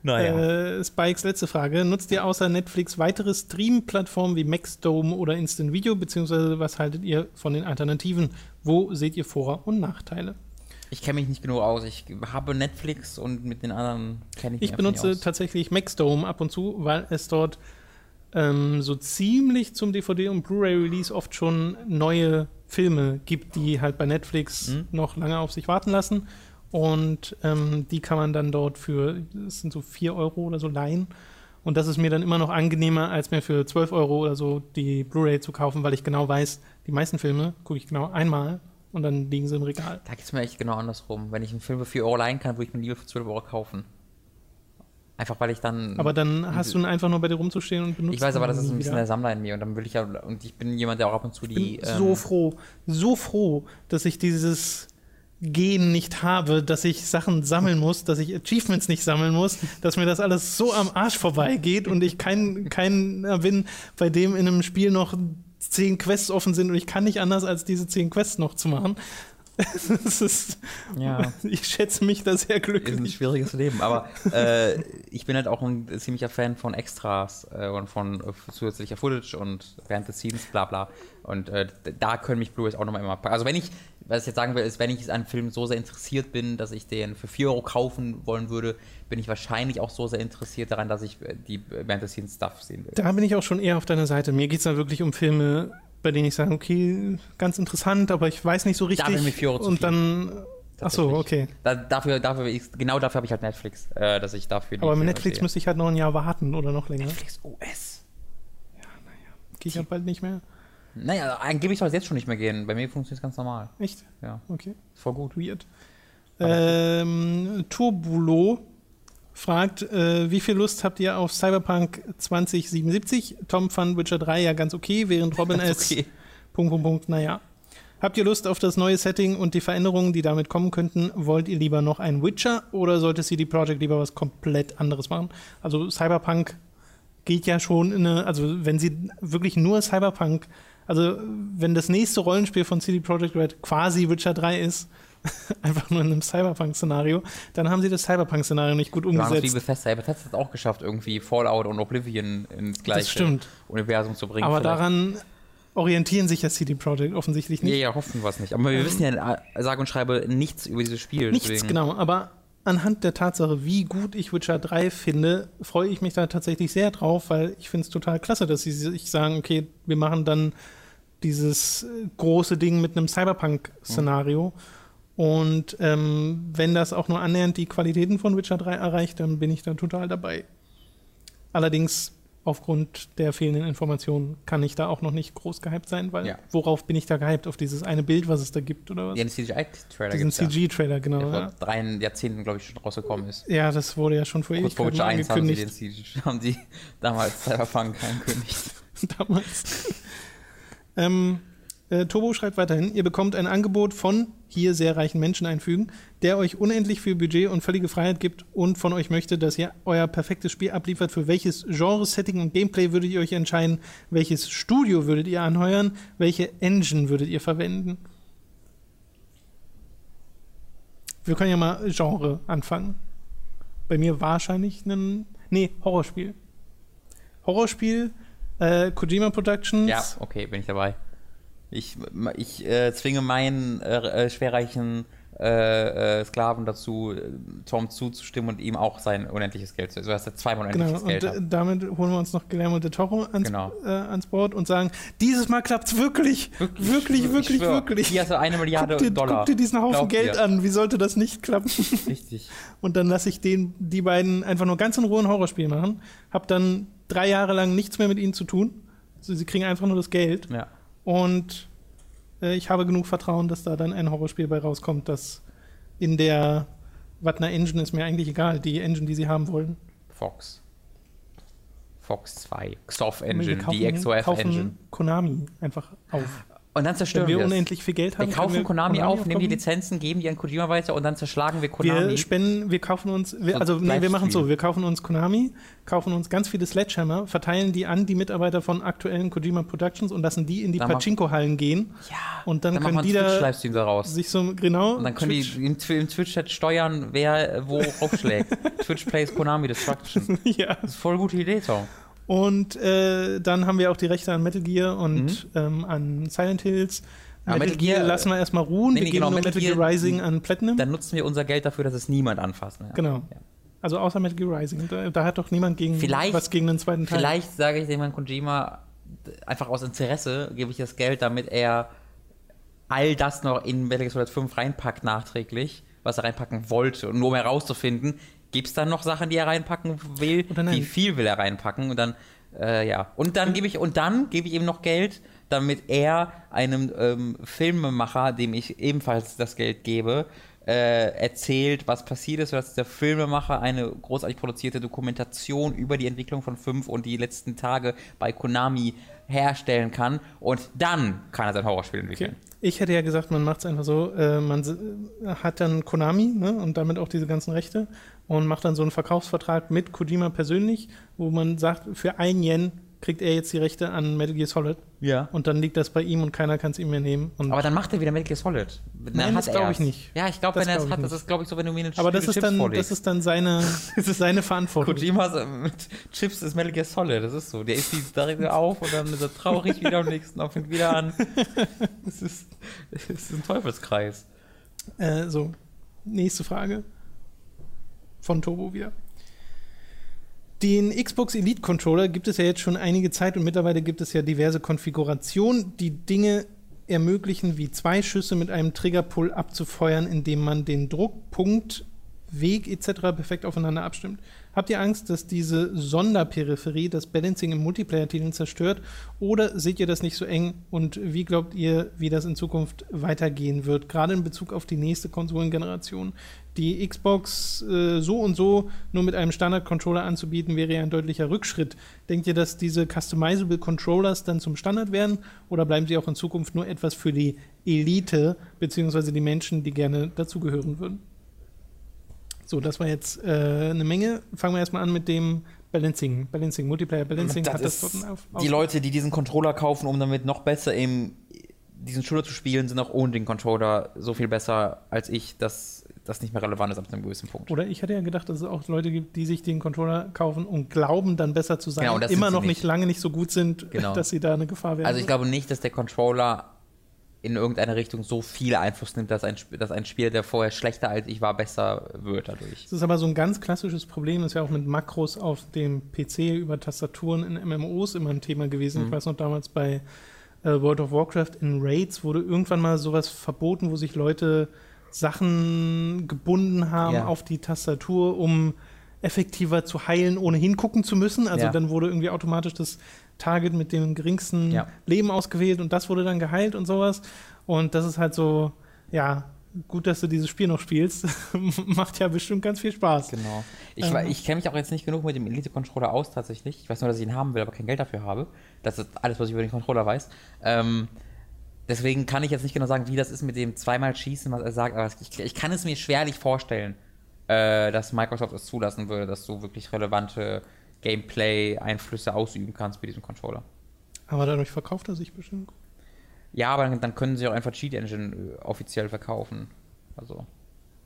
Naja. Äh, Spikes letzte Frage. Nutzt ihr außer Netflix weitere Stream-Plattformen wie Maxdome oder Instant Video, beziehungsweise was haltet ihr von den Alternativen? Wo seht ihr Vor- und Nachteile? Ich kenne mich nicht genug aus. Ich habe Netflix und mit den anderen kenne ich mich Ich benutze nicht aus. tatsächlich Maxdome ab und zu, weil es dort ähm, so ziemlich zum DVD- und Blu-ray-Release oft schon neue Filme gibt, die halt bei Netflix Mhm. noch lange auf sich warten lassen. Und ähm, die kann man dann dort für, das sind so 4 Euro oder so leihen. Und das ist mir dann immer noch angenehmer, als mir für 12 Euro oder so die Blu-ray zu kaufen, weil ich genau weiß, die meisten Filme gucke ich genau einmal und dann liegen sie im Regal. Da geht es mir echt genau andersrum. Wenn ich einen Film für 4 Euro leihen kann, würde ich ihn lieber für 12 Euro kaufen. Einfach weil ich dann. Aber dann hast du ihn einfach nur bei dir rumzustehen und benutzt ich weiß aber, das ist ein bisschen wieder. der Sammler in mir und dann will ich ja. Und ich bin jemand, der auch ab und zu Ich die. bin so ähm, froh, so froh, dass ich dieses Gen nicht habe, dass ich Sachen sammeln muss, dass ich Achievements nicht sammeln muss, dass mir das alles so am Arsch vorbeigeht und ich kein, keiner bin, bei dem in einem Spiel noch zehn Quests offen sind und ich kann nicht anders, als diese zehn Quests noch zu machen. Das ist, Ja. Ich schätze mich da sehr ist ein glücklich. schwieriges Leben, aber äh, ich bin halt auch ein ziemlicher Fan von Extras äh, und von äh, zusätzlicher Footage und während des Scenes, bla bla. Und äh, da können mich Blu-rays auch nochmal immer packen. Also wenn ich, was ich jetzt sagen will, ist, wenn ich an einem Film so sehr interessiert bin, dass ich den für 4 Euro kaufen wollen würde, bin ich wahrscheinlich auch so sehr interessiert daran, dass ich äh, die während des Scenes Stuff sehen will. Da bin ich auch schon eher auf deiner Seite. Mir geht es dann wirklich um Filme, bei denen ich sage, okay, ganz interessant, aber ich weiß nicht so richtig. wären mir vier Euro zu und dann, ach so, okay. Da, dafür, dafür, ich, genau dafür habe ich halt Netflix, äh, dass ich dafür Aber mit Netflix sehe. müsste ich halt noch ein Jahr warten oder noch länger. Netflix OS. Gehe ich ja bald nicht mehr. Naja, angeblich soll es jetzt schon nicht mehr gehen. Bei mir funktioniert es ganz normal. Echt? Ja, Okay. ist voll gut. Weird. Ähm, Turbulo fragt, äh, wie viel Lust habt ihr auf Cyberpunk 2077? Tom fand Witcher 3 ja ganz okay, während Robin es Okay. Punkt, Punkt, Punkt, naja. Habt ihr Lust auf das neue Setting und die Veränderungen, die damit kommen könnten? Wollt ihr lieber noch ein Witcher oder sollte CD Projekt lieber was komplett anderes machen? Also Cyberpunk geht ja schon in eine, also wenn sie wirklich nur Cyberpunk, also wenn das nächste Rollenspiel von CD Projekt Red quasi Witcher 3 ist, einfach nur in einem Cyberpunk-Szenario, dann haben sie das Cyberpunk-Szenario nicht gut Wir haben es wie umgesetzt. Bethesda. Bethesda hat es auch geschafft, irgendwie Fallout und Oblivion ins gleiche. Universum zu bringen. Aber vielleicht. daran orientieren sich ja CD Projekt offensichtlich nicht. Ja, ja, hoffen wir es nicht. Aber wir wissen ja, äh, sage und schreibe, nichts über dieses Spiel. Nichts, deswegen- genau. Aber anhand der Tatsache, wie gut ich Witcher 3 finde, freue ich mich da tatsächlich sehr drauf, weil ich finde es total klasse, dass sie sich sagen, okay, wir machen dann dieses äh, große Ding mit einem Cyberpunk-Szenario. Und ähm, wenn das auch nur annähernd die Qualitäten von Witcher 3 erreicht, dann bin ich da total dabei. Allerdings, aufgrund der fehlenden Informationen, kann ich da auch noch nicht groß gehypt sein, weil Ja. worauf bin ich da gehypt? Auf dieses eine Bild, was es da gibt, oder was? Ja, den CGI-Trailer Diesen ja. CG-Trailer, genau. Der Ja. vor drei Jahrzehnten, glaube ich, schon rausgekommen ist. Ja, das wurde ja schon vor Kurz vor Witcher Ewigkeiten 1 haben sie, den CG, haben sie damals Cyberpunk angekündigt. damals. ähm, äh, Turbo schreibt weiterhin, ihr bekommt ein Angebot von hier sehr reichen Menschen einfügen, der euch unendlich viel Budget und völlige Freiheit gibt und von euch möchte, dass ihr euer perfektes Spiel abliefert. Für welches Genre, Setting und Gameplay würdet ihr euch entscheiden? Welches Studio würdet ihr anheuern? Welche Engine würdet ihr verwenden? Wir können ja mal Genre anfangen. Bei mir wahrscheinlich ein. Nee, Horrorspiel. Horrorspiel, äh, Kojima Productions. Ja, okay, bin ich dabei. Ich, ich äh, zwinge meinen äh, äh, schwerreichen äh, äh, Sklaven dazu, Tom zuzustimmen und ihm auch sein unendliches Geld zu. Also, dass er zweimal Genau, unendliches und Geld äh, hat. damit holen wir uns noch Guillermo del Toro ans, Genau. äh, ans Board und sagen, dieses Mal klappt's wirklich. Wirklich, Ich wirklich, schwör, wirklich. Hier hast du eine Milliarde guck, dir, Dollar. guck dir diesen Haufen Glaub Geld dir. an. Wie sollte das nicht klappen? Richtig. Und dann lasse ich den, die beiden einfach nur ganz in Ruhe ein Horrorspiel machen. Hab dann drei Jahre lang nichts mehr mit ihnen zu tun. Also sie kriegen einfach nur das Geld. Ja. Und äh, ich habe genug Vertrauen, dass da dann ein Horrorspiel bei rauskommt, das in der Wattner Engine ist mir eigentlich egal, die Engine, die sie haben wollen. Fox. Fox 2. XOF Engine, die XOF Engine. Konami einfach auf. Und dann Wenn zerstören wir wir es. unendlich viel Geld haben, Wir kaufen Konami, auf, nehmen die. Lizenzen, geben die an Kojima weiter und dann zerschlagen wir Konami. Wir spenden, wir kaufen uns, wir, So also nee, wir machen so, wir kaufen uns Konami, kaufen uns ganz viele Sledgehammer, verteilen die an die Mitarbeiter von aktuellen Kojima Productions und lassen die in die Pachinko-Hallen gehen ja, und dann, dann können wir die da daraus. sich so, genau, Und dann können Twitch- die im, im Twitch-Chat steuern, wer wo aufschlägt. Twitch plays Konami Destruction. ja. Das ist voll gute Idee, Tom. Und äh, dann haben wir auch die Rechte an Metal Gear und ähm, an Silent Hills. Ja, Metal, Metal Gear, Gear, lassen wir erstmal ruhen. nee, wir geben genau, nur Metal Gear, Gear- Rising an Platinum. Dann nutzen wir unser Geld dafür, dass es niemand anfasst. Ne? genau. Ja. Also außer Metal Gear Rising. Da, da hat doch niemand gegen Vielleicht- was gegen den zweiten Teil. Vielleicht sage ich dem Herrn Kojima, einfach aus Interesse gebe ich das Geld, damit er all das noch in Metal Gear Solid 5 reinpackt nachträglich, was er reinpacken wollte. Und nur um herauszufinden, gibt es dann noch Sachen, die er reinpacken will? Wie viel will er reinpacken? Und dann, äh, ja. Und dann gebe ich, und dann gebe ich ihm noch Geld, damit er einem ähm, Filmemacher, dem ich ebenfalls das Geld gebe, äh, erzählt, was passiert ist, dass der Filmemacher eine großartig produzierte Dokumentation über die Entwicklung von 5 und die letzten Tage bei Konami herstellen kann. Und dann kann er sein Horrorspiel entwickeln. Okay. Ich hätte ja gesagt, man macht es einfach so, äh, man hat dann Konami ne, und damit auch diese ganzen Rechte und macht dann so einen Verkaufsvertrag mit Kojima persönlich, wo man sagt, für ein Yen kriegt er jetzt die Rechte an Metal Gear Solid Ja. und dann liegt das bei ihm und keiner kann es ihm mehr nehmen. Und Aber dann macht er wieder Metal Gear Solid. Dann Nein, das er glaub ich nicht. Ja, ich glaube, Das wenn er es hat, das nicht. ist, glaube ich, so, wenn du mir eine aber das ist, Chips dann, vorlegst. das ist dann seine, seine Verantwortung. Kojimas äh, mit Chips ist Metal Gear Solid, das ist so. Der isst die direkt auf und dann ist er traurig wieder am nächsten Tag fängt wieder an. Das ist, das ist ein Teufelskreis. Äh, so, nächste Frage. Von Turbo wieder. Den Xbox Elite Controller gibt es ja jetzt schon einige Zeit und mittlerweile gibt es ja diverse Konfigurationen, die Dinge ermöglichen, wie zwei Schüsse mit einem Triggerpull abzufeuern, indem man den Druckpunkt, Weg etc. perfekt aufeinander abstimmt. Habt ihr Angst, dass diese Sonderperipherie das Balancing im Multiplayer-Titeln zerstört? Oder seht ihr das nicht so eng? Und wie glaubt ihr, wie das in Zukunft weitergehen wird? Gerade in Bezug auf die nächste Konsolengeneration. Die Xbox äh, so und so nur mit einem Standard-Controller anzubieten, wäre ja ein deutlicher Rückschritt. Denkt ihr, dass diese Customizable Controllers dann zum Standard werden? Oder bleiben sie auch in Zukunft nur etwas für die Elite, beziehungsweise die Menschen, die gerne dazugehören würden? So, das war jetzt äh, eine Menge. Fangen wir erstmal an mit dem Balancing. Balancing, Multiplayer Balancing Das hat das dort einen auf, Die auf- Leute, die diesen Controller kaufen, um damit noch besser im diesen Shooter zu spielen, sind auch ohne den Controller so viel besser als ich, dass das nicht mehr relevant ist ab einem gewissen Punkt. Oder ich hatte ja gedacht, dass es auch Leute gibt, die sich den Controller kaufen und glauben, dann besser zu sein, Genau, das immer noch nicht lange nicht so gut sind, Genau. dass sie da eine Gefahr werden. Also ich glaube nicht, dass der Controller in irgendeine Richtung so viel Einfluss nimmt, dass ein, dass ein Spieler, der vorher schlechter als ich war, besser wird dadurch. Das ist aber so ein ganz klassisches Problem, ist ja auch mit Makros auf dem PC über Tastaturen in MMOs immer ein Thema gewesen. Mhm. Ich weiß noch damals bei äh, World of Warcraft in Raids wurde irgendwann mal sowas verboten, wo sich Leute Sachen gebunden haben Ja. auf die Tastatur, um effektiver zu heilen, ohne hingucken zu müssen. Also Ja. dann wurde irgendwie automatisch das Target mit dem geringsten Ja. Leben ausgewählt und das wurde dann geheilt und sowas. Und das ist halt so, ja, gut, dass du dieses Spiel noch spielst. Macht ja bestimmt ganz viel Spaß. Genau. Ich, Ähm. ich kenne mich auch jetzt nicht genug mit dem Elite-Controller aus, tatsächlich. Ich weiß nur, dass ich ihn haben will, aber kein Geld dafür habe. Das ist alles, was ich über den Controller weiß. Ähm, deswegen kann ich jetzt nicht genau sagen, wie das ist mit dem zweimal Schießen, was er sagt, aber ich, ich kann es mir schwerlich vorstellen, äh, dass Microsoft es zulassen würde, dass du wirklich relevante Gameplay-Einflüsse ausüben kannst mit diesem Controller. Aber dadurch verkauft er sich bestimmt. Ja, aber dann, dann können sie auch einfach Cheat Engine äh, offiziell verkaufen. Also,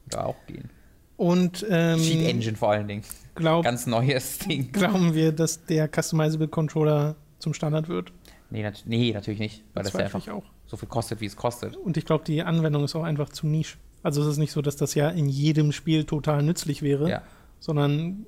da auch gehen. Und ähm, Cheat Engine vor allen Dingen. glaub, Ganz neues Ding. glauben wir, dass der Customizable Controller zum Standard wird? Nee, nat nee natürlich nicht, weil das ja Bezweifle einfach ich auch. So viel kostet, wie es kostet. Und ich glaube, die Anwendung ist auch einfach zu nisch. Also es ist nicht so, dass das ja in jedem Spiel total nützlich wäre, Ja. sondern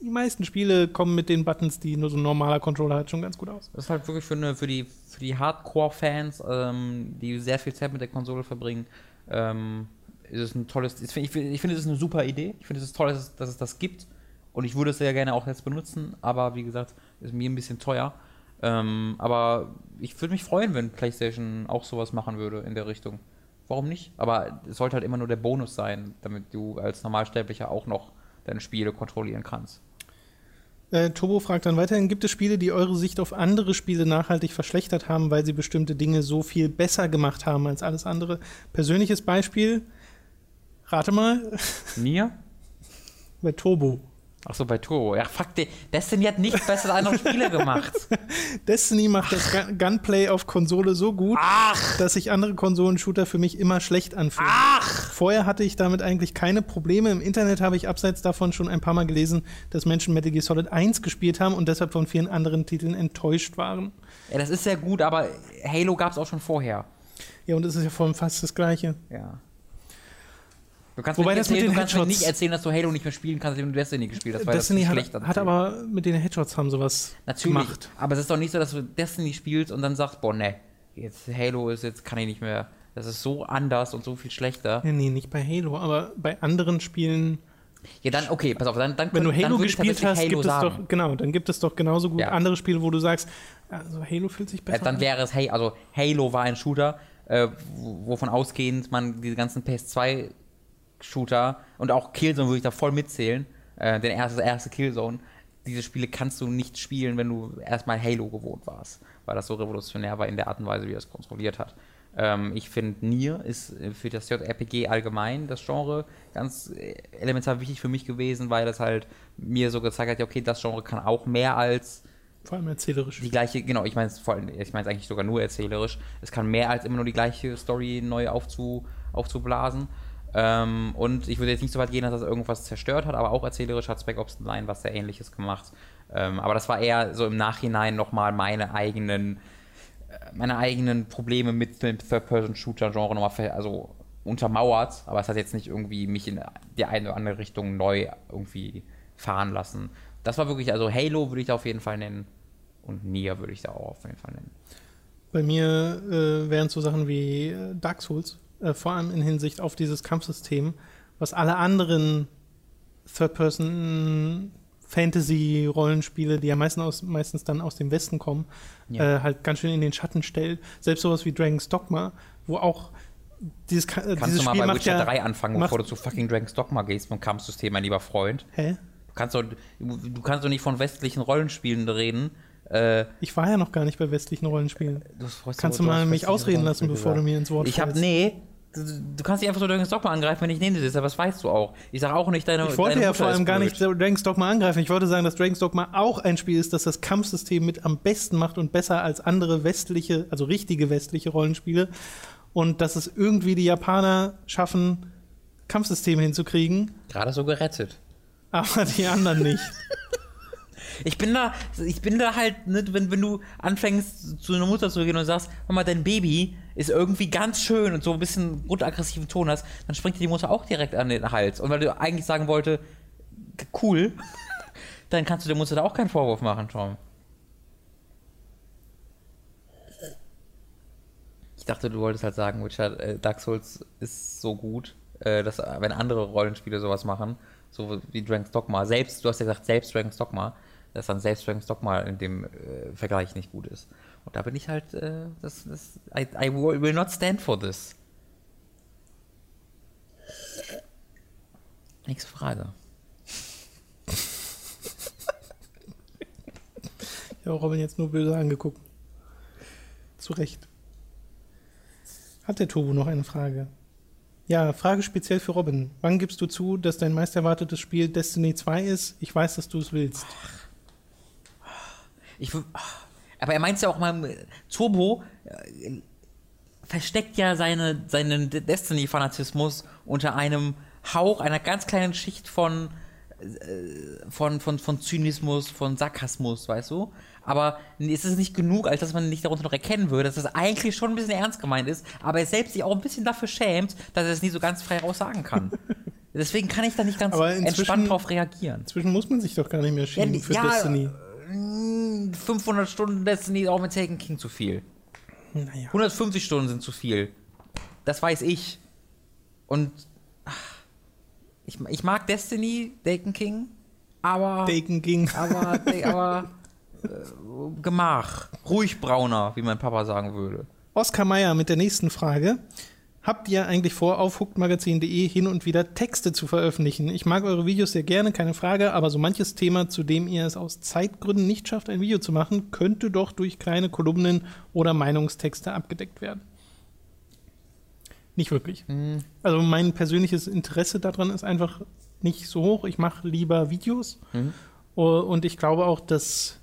die meisten Spiele kommen mit den Buttons, die nur so ein normaler Controller hat, schon ganz gut aus. Das ist halt wirklich für, eine, für die, für die Hardcore-Fans, ähm, die sehr viel Zeit mit der Konsole verbringen, ähm, ist es ein tolles. Ich finde, ich finde, ich finde, es ist eine super Idee. Ich finde, es ist toll, dass es, dass es das gibt. Und ich würde es sehr gerne auch jetzt benutzen, aber wie gesagt, ist mir ein bisschen teuer. Ähm, aber ich würde mich freuen, wenn PlayStation auch sowas machen würde in der Richtung. Warum nicht? Aber es sollte halt immer nur der Bonus sein, damit du als Normalsterblicher auch noch deine Spiele kontrollieren kannst. Äh, Turbo fragt dann weiterhin, gibt es Spiele, die eure Sicht auf andere Spiele nachhaltig verschlechtert haben, weil sie bestimmte Dinge so viel besser gemacht haben als alles andere? Persönliches Beispiel, rate mal, Nier? bei Turbo. Achso, bei Turbo. Ja, fuck, Destiny hat nichts besser als andere Spiele gemacht. Destiny macht das Gun- Gunplay auf Konsole so gut, Ach! dass sich andere Konsolenshooter für mich immer schlecht anfühlen. Ach! Vorher hatte ich damit eigentlich keine Probleme. Im Internet habe ich abseits davon schon ein paar Mal gelesen, dass Menschen Metal Gear Solid 1 gespielt haben und deshalb von vielen anderen Titeln enttäuscht waren. Ja, das ist sehr gut, aber Halo gab es auch schon vorher. Ja, und es ist ja vor allem fast das Gleiche. Ja. Du kannst, Wobei mir das mit erzählen, den du kannst mir Headshots- nicht erzählen, dass du Halo nicht mehr spielen kannst, wenn du Destiny gespielt hast, weil Destiny das hat, schlecht hat aber mit den Headshots haben sowas Natürlich, gemacht. aber es ist doch nicht so, dass du Destiny spielst und dann sagst, boah, ne, jetzt Halo ist, jetzt kann ich nicht mehr. Das ist so anders und so viel schlechter. Ja, nee, nicht bei Halo, aber bei anderen Spielen, Ja, dann, okay, pass auf, dann, dann, wenn du Halo gespielt hast, Halo gibt es sagen. doch, genau, dann gibt es doch genauso gut Ja. andere Spiele, wo du sagst, also Halo fühlt sich Ja, besser dann an. wäre es, hey, also Halo war ein Shooter, äh, wo- wovon ausgehend man diese ganzen PS2-Shooter und auch Killzone würde ich da voll mitzählen, äh, den erste, das erste Killzone. Diese Spiele kannst du nicht spielen, wenn du erstmal Halo gewohnt warst, weil das so revolutionär war in der Art und Weise, wie er es kontrolliert hat. Ähm, ich finde, Nier ist äh, für das JRPG allgemein, das Genre, ganz äh, elementar wichtig für mich gewesen, weil das halt mir so gezeigt hat, ja, okay, das Genre kann auch mehr als Vor allem erzählerisch. die gleiche, genau, ich meine es ich eigentlich sogar nur erzählerisch. Es kann mehr als immer nur die gleiche Story neu aufzu, aufzublasen. Ähm, und ich würde jetzt nicht so weit gehen, dass das irgendwas zerstört hat, aber auch erzählerisch hat Spec Ops 9 was sehr ähnliches gemacht. Ähm, aber das war eher so im Nachhinein nochmal meine eigenen, äh, meine eigenen Probleme mit dem Third-Person-Shooter-Genre nochmal also untermauert, aber es hat jetzt nicht irgendwie mich in die eine oder andere Richtung neu irgendwie fahren lassen. Das war wirklich, also Halo würde ich da auf jeden Fall nennen und Nier würde ich da auch auf jeden Fall nennen. Bei mir äh, wären so Sachen wie äh, Dark Souls, äh, vor allem in Hinsicht auf dieses Kampfsystem, was alle anderen Third-Person-Fantasy-Rollenspiele, die ja meistens, aus, meistens dann aus dem Westen kommen, Ja. äh, halt ganz schön in den Schatten stellt. Selbst sowas wie Dragon's Dogma, wo auch dieses, Ka- äh, Kannst dieses du mal Spiel bei Witcher ja, 3 anfangen, bevor du zu fucking Dragon's Dogma gehst mit dem Kampfsystem, mein lieber Freund? Hä? Du kannst doch, du kannst doch nicht von westlichen Rollenspielen reden. Äh, Ich war ja noch gar nicht bei westlichen Rollenspielen. du freust Kannst du mal mich ausreden lassen, bevor du mir ins Wort Ich hab, fällst? nee, du, du kannst nicht einfach so Dragon's Dogma angreifen, wenn ich nehme das, aber das weißt du auch. Ich sage auch nicht, deine Ich wollte deine ja Mutter vor allem gar nicht Dragon's Dogma angreifen. Ich wollte sagen, dass Dragon's Dogma auch ein Spiel ist, das das Kampfsystem mit am besten macht und besser als andere westliche, also richtige westliche Rollenspiele. Und dass es irgendwie die Japaner schaffen, Kampfsysteme hinzukriegen, Gerade so gerettet. aber die anderen nicht. Ich bin da, ich bin da halt, ne, wenn, wenn du anfängst zu einer Mutter zu gehen und sagst, hör mal, dein Baby ist irgendwie ganz schön und so ein bisschen grundaggressiven Ton hast, dann springt dir die Mutter auch direkt an den Hals. Und weil du eigentlich sagen wollte, cool, dann kannst du der Mutter da auch keinen Vorwurf machen, Tom. Ich dachte, du wolltest halt sagen, Witcher, äh, Dark Souls ist so gut, äh, dass äh, wenn andere Rollenspiele sowas machen, so wie Dragon's Dogma, selbst, du hast ja gesagt, selbst Dragon's Dogma, dass dann selbst Dragon's Dogma in dem äh, Vergleich nicht gut ist. Und da bin ich halt, äh, das, das, I, I will not stand for this. Nächste Frage. Ich habe Robin jetzt nur böse angeguckt. Zu Recht. Hat der Turbo noch eine Frage? Ja, Frage speziell für Robin. Wann gibst du zu, dass dein meist erwartetes Spiel Destiny 2 ist? Ich weiß, dass du es willst. Ich, aber er meint ja auch mal, Turbo äh, versteckt ja seine, seinen De- Destiny-Fanatismus unter einem Hauch einer ganz kleinen Schicht von, äh, von, von, von Zynismus, von Sarkasmus, weißt du? Aber es ist nicht genug, als dass man nicht darunter noch erkennen würde, dass das eigentlich schon ein bisschen ernst gemeint ist, aber er selbst sich auch ein bisschen dafür schämt, dass er es nicht so ganz frei raus sagen kann. Deswegen kann ich da nicht ganz entspannt drauf reagieren. Inzwischen muss man sich doch gar nicht mehr schämen für ja, Destiny. Äh, 500 Stunden Destiny ist auch mit Taken King zu viel. Naja. 150 Stunden sind zu viel. Das weiß ich. Und ach, ich, ich mag Destiny, Taken King, aber Bacon ging. aber aber äh, Gemach, ruhig brauner, wie mein Papa sagen würde. Oskar Meyer mit der nächsten Frage. Habt ihr eigentlich vor, auf hookedmagazin.de hin und wieder Texte zu veröffentlichen? Ich mag eure Videos sehr gerne, keine Frage, aber so manches Thema, zu dem ihr es aus Zeitgründen nicht schafft, ein Video zu machen, könnte doch durch kleine Kolumnen oder Meinungstexte abgedeckt werden. Nicht wirklich. Mhm. Also mein persönliches Interesse daran ist einfach nicht so hoch. Ich mache lieber Videos. Mhm. Und ich glaube auch, dass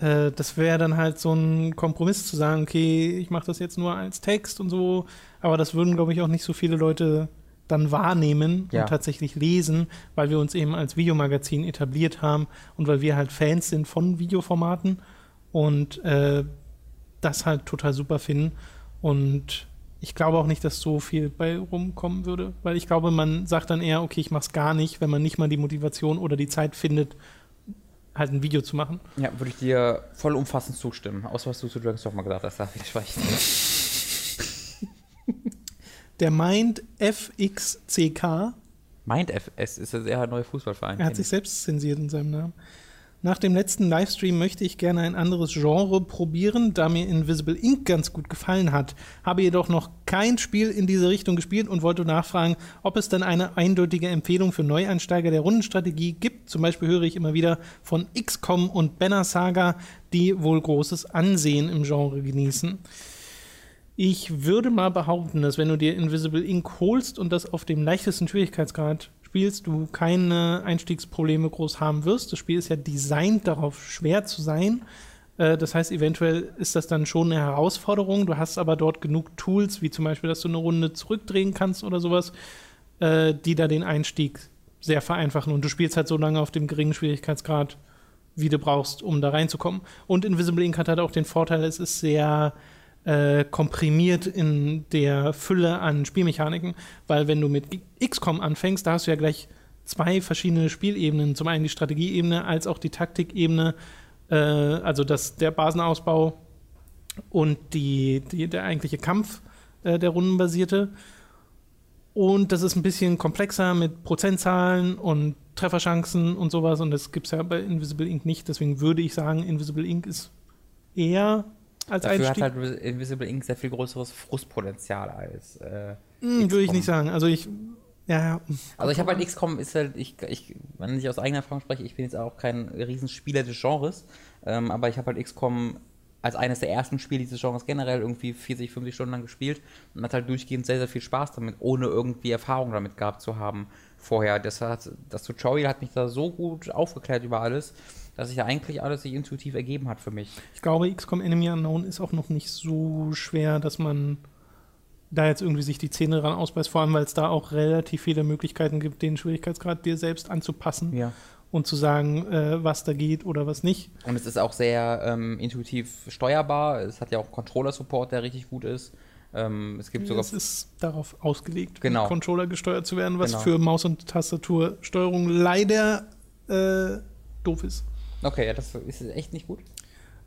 äh, das wäre dann halt so ein Kompromiss zu sagen, okay, ich mache das jetzt nur als Text und so, aber das würden, glaube ich, auch nicht so viele Leute dann wahrnehmen Ja. und tatsächlich lesen, weil wir uns eben als Videomagazin etabliert haben und weil wir halt Fans sind von Videoformaten und äh, das halt total super finden. Und ich glaube auch nicht, dass so viel bei rumkommen würde, weil ich glaube, man sagt dann eher, okay, ich mache es gar nicht, wenn man nicht mal die Motivation oder die Zeit findet, halt ein Video zu machen. Ja, würde ich dir vollumfassend zustimmen. Außer was du zu Dragon's Dogma gesagt hast, da widerspreche ich. Der meint FXCK, Mind FS ist ja sehr neuer Fußballverein. er hat sich selbst zensiert in seinem Namen. Nach dem letzten Livestream möchte ich gerne ein anderes Genre probieren, da mir Invisible Ink ganz gut gefallen hat. Habe jedoch noch kein Spiel in diese Richtung gespielt und wollte nachfragen, ob es denn eine eindeutige Empfehlung für Neueinsteiger der Rundenstrategie gibt. Zum Beispiel höre ich immer wieder von XCOM und Banner Saga, die wohl großes Ansehen im Genre genießen. Ich würde mal behaupten, dass wenn du dir Invisible Ink holst und das auf dem leichtesten Schwierigkeitsgrad spielst, du keine Einstiegsprobleme groß haben wirst. Das Spiel ist ja designt darauf, schwer zu sein. Äh, Das heißt, eventuell ist das dann schon eine Herausforderung. Du hast aber dort genug Tools, wie zum Beispiel, dass du eine Runde zurückdrehen kannst oder sowas, äh, die da den Einstieg sehr vereinfachen. Und du spielst halt so lange auf dem geringen Schwierigkeitsgrad, wie du brauchst, um da reinzukommen. Und Invisible Ink hat halt auch den Vorteil, es ist sehr äh, komprimiert in der Fülle an Spielmechaniken, weil wenn du mit XCOM anfängst, da hast du ja gleich zwei verschiedene Spielebenen. Zum einen die Strategieebene als auch die Taktikebene, äh, also das, der Basenausbau und die, die, der eigentliche Kampf, äh, der rundenbasierte. Und das ist ein bisschen komplexer mit Prozentzahlen und Trefferchancen und sowas. Und das gibt es ja bei Invisible Ink nicht. Deswegen würde ich sagen, Invisible Ink ist eher als Dafür hat Einstieg. halt Invisible Ink sehr viel größeres Frustpotenzial als. Äh, Hm, würde ich nicht sagen. Also ich, ja. also ich habe halt XCOM ist halt, ich, ich, wenn ich aus eigener Erfahrung spreche, ich bin jetzt auch kein Riesenspieler des Genres, ähm, aber ich habe halt XCOM als eines der ersten Spiele dieses Genres generell irgendwie 40, 50 Stunden lang gespielt und hat halt durchgehend sehr, sehr viel Spaß damit, ohne irgendwie Erfahrung damit gehabt zu haben vorher. Das, hat, das Tutorial hat mich da so gut aufgeklärt über alles, dass sich ja eigentlich alles sich intuitiv ergeben hat für mich. Ich glaube, XCOM Enemy Unknown ist auch noch nicht so schwer, dass man da jetzt irgendwie sich die Zähne ran ausbeißt, vor allem weil es da auch relativ viele Möglichkeiten gibt, den Schwierigkeitsgrad dir selbst anzupassen Ja. und zu sagen, äh, was da geht oder was nicht. Und es ist auch sehr ähm, intuitiv steuerbar. Es hat ja auch Controller-Support, der richtig gut ist. Ähm, es gibt sogar. Es ist darauf ausgelegt, Genau. mit Controller gesteuert zu werden, was Genau. für Maus- und Tastatursteuerung leider äh, doof ist. Okay, ja, das ist echt nicht gut.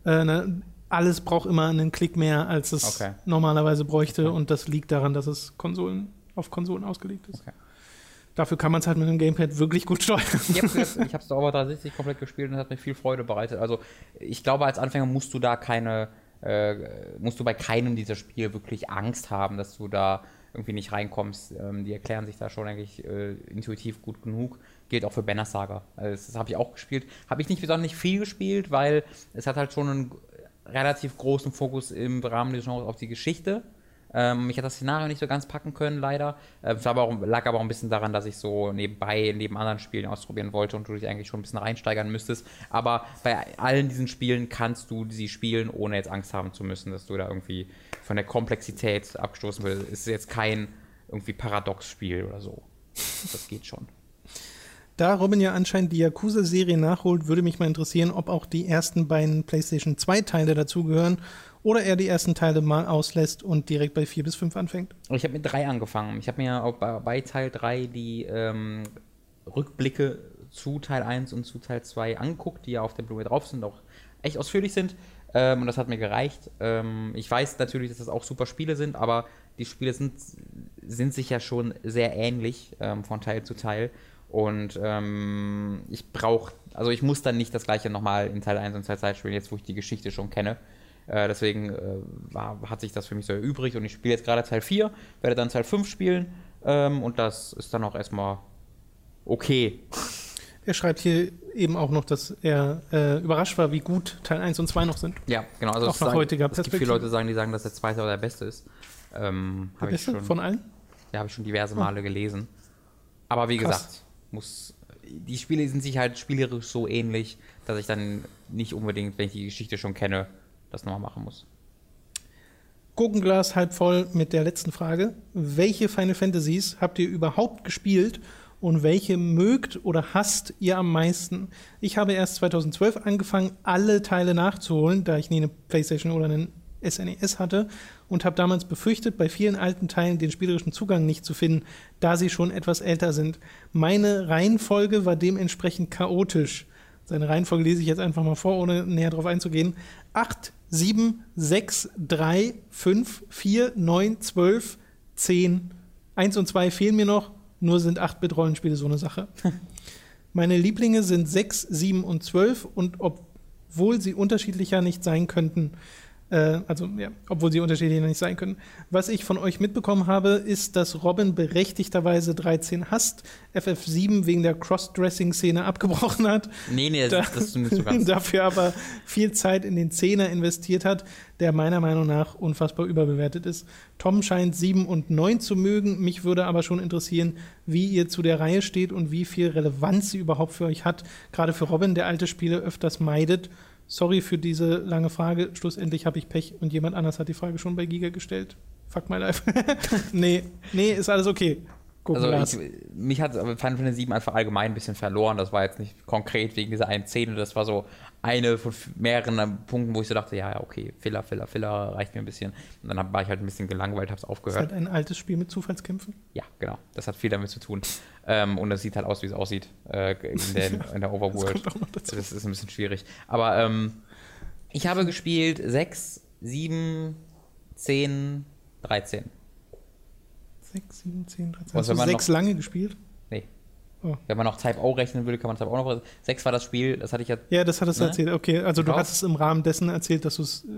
Äh, ne, alles braucht immer einen Klick mehr, als es Okay. normalerweise bräuchte. Okay. Und das liegt daran, dass es Konsolen auf Konsolen ausgelegt ist. Okay. Dafür kann man es halt mit dem Gamepad wirklich gut steuern. Ich habe ich hab's aber 360 komplett gespielt und es hat mir viel Freude bereitet. Also ich glaube, als Anfänger musst du da keine, äh, musst du bei keinem dieser Spiele wirklich Angst haben, dass du da irgendwie nicht reinkommst. Ähm, die erklären sich da schon eigentlich äh, intuitiv gut genug. Gilt auch für Banner Saga. Also das habe ich auch gespielt. Habe ich nicht besonders viel gespielt, weil es hat halt schon einen relativ großen Fokus im Rahmen des Genres auf die Geschichte. Ähm, mich hat das Szenario nicht so ganz packen können, leider. Äh, es aber lag aber auch ein bisschen daran, dass ich so nebenbei, neben anderen Spielen ausprobieren wollte und du dich eigentlich schon ein bisschen reinsteigern müsstest. Aber bei allen diesen Spielen kannst du sie spielen, ohne jetzt Angst haben zu müssen, dass du da irgendwie von der Komplexität abgestoßen wirst. Es ist jetzt kein irgendwie Paradox-Spiel oder so. Das geht schon. Da Robin ja anscheinend die Yakuza-Serie nachholt, würde mich mal interessieren, ob auch die ersten beiden PlayStation 2-Teile dazugehören oder er die ersten Teile mal auslässt und direkt bei 4 bis 5 anfängt. Ich habe mit drei angefangen. Ich habe mir auch bei, bei Teil 3 die ähm, Rückblicke zu Teil 1 und zu Teil 2 angeguckt, die ja auf der Blu-ray drauf sind, auch echt ausführlich sind. Ähm, und das hat mir gereicht. Ähm, ich weiß natürlich, dass das auch super Spiele sind, aber die Spiele sind, sind sich ja schon sehr ähnlich ähm, von Teil zu Teil. Und ähm, ich brauche, also ich muss dann nicht das gleiche nochmal in Teil 1 und Teil 2 spielen, jetzt wo ich die Geschichte schon kenne. Äh, deswegen äh, war, hat sich das für mich so erübrigt und ich spiele jetzt gerade Teil 4, werde dann Teil 5 spielen ähm, und das ist dann auch erstmal okay. Er schreibt hier eben auch noch, dass er äh, überrascht war, wie gut Teil 1 und 2 noch sind. Ja, genau. Also Auch nach sagen, heutiger Es gibt Perspektive. viele Leute, sagen, die sagen, dass der zweite oder der beste ist. Ähm, Der beste schon, von allen? ja, habe ich schon diverse Male gelesen. Aber wie Krass. gesagt, muss, die Spiele sind sich halt spielerisch so ähnlich, dass ich dann nicht unbedingt, wenn ich die Geschichte schon kenne, das nochmal machen muss. Gurkenglas halb voll mit der letzten Frage. Welche Final Fantasies habt ihr überhaupt gespielt und welche mögt oder hasst ihr am meisten? Ich habe erst 2012 angefangen, alle Teile nachzuholen, da ich nie eine PlayStation oder einen SNES hatte und habe damals befürchtet, bei vielen alten Teilen den spielerischen Zugang nicht zu finden, da sie schon etwas älter sind. Meine Reihenfolge war dementsprechend chaotisch. Seine Reihenfolge lese ich jetzt einfach mal vor, ohne näher darauf einzugehen. 8, 7, 6, 3, 5, 4, 9, 12, 10. 1 und 2 fehlen mir noch, nur sind 8-Bit-Rollenspiele so eine Sache. Meine Lieblinge sind 6, 7 und 12 und obwohl sie unterschiedlicher nicht sein könnten, äh, also ja, obwohl sie unterschiedlicher nicht sein können. Was ich von euch mitbekommen habe, ist, dass Robin berechtigterweise 13 hasst, FF7 wegen der Crossdressing-Szene abgebrochen hat, Nee, nee, Da- das, das ist nicht so ganz. dafür aber viel Zeit in den Zehner investiert hat, der meiner Meinung nach unfassbar überbewertet ist. Tom scheint 7 und 9 zu mögen. Mich würde aber schon interessieren, wie ihr zu der Reihe steht und wie viel Relevanz sie überhaupt für euch hat. Gerade für Robin, der alte Spiele öfters meidet. Sorry für diese lange Frage. Schlussendlich habe ich Pech und jemand anders hat die Frage schon bei Giga gestellt. Fuck my life. nee, nee, ist alles okay. Gucken Also ich, mich hat Final Fantasy VII einfach allgemein ein bisschen verloren. Das war jetzt nicht konkret wegen dieser einen Szene. Das war so eine von mehreren Punkten, wo ich so dachte, ja, ja, okay, Filler, Filler, Filler reicht mir ein bisschen. Und dann war ich halt ein bisschen gelangweilt, hab's ist aufgehört. halt ein altes Spiel mit Zufallskämpfen. Ja, genau. Das hat viel damit zu tun. Ähm, und es sieht halt aus, wie es aussieht äh, in, der, in der Das Overworld. dazu. Das ist ein bisschen schwierig. Aber ähm, ich habe gespielt 6, 7, 10, 13. 6, 7, 10, 13. Was, Hast du sechs lange gespielt? Nee. Oh. Wenn man noch Type O rechnen würde, kann man Type O noch. 6 war das Spiel, das hatte ich ja. Ja, das hattest du Ne? erzählt. Okay, also du hast es im Rahmen dessen erzählt, dass du es äh,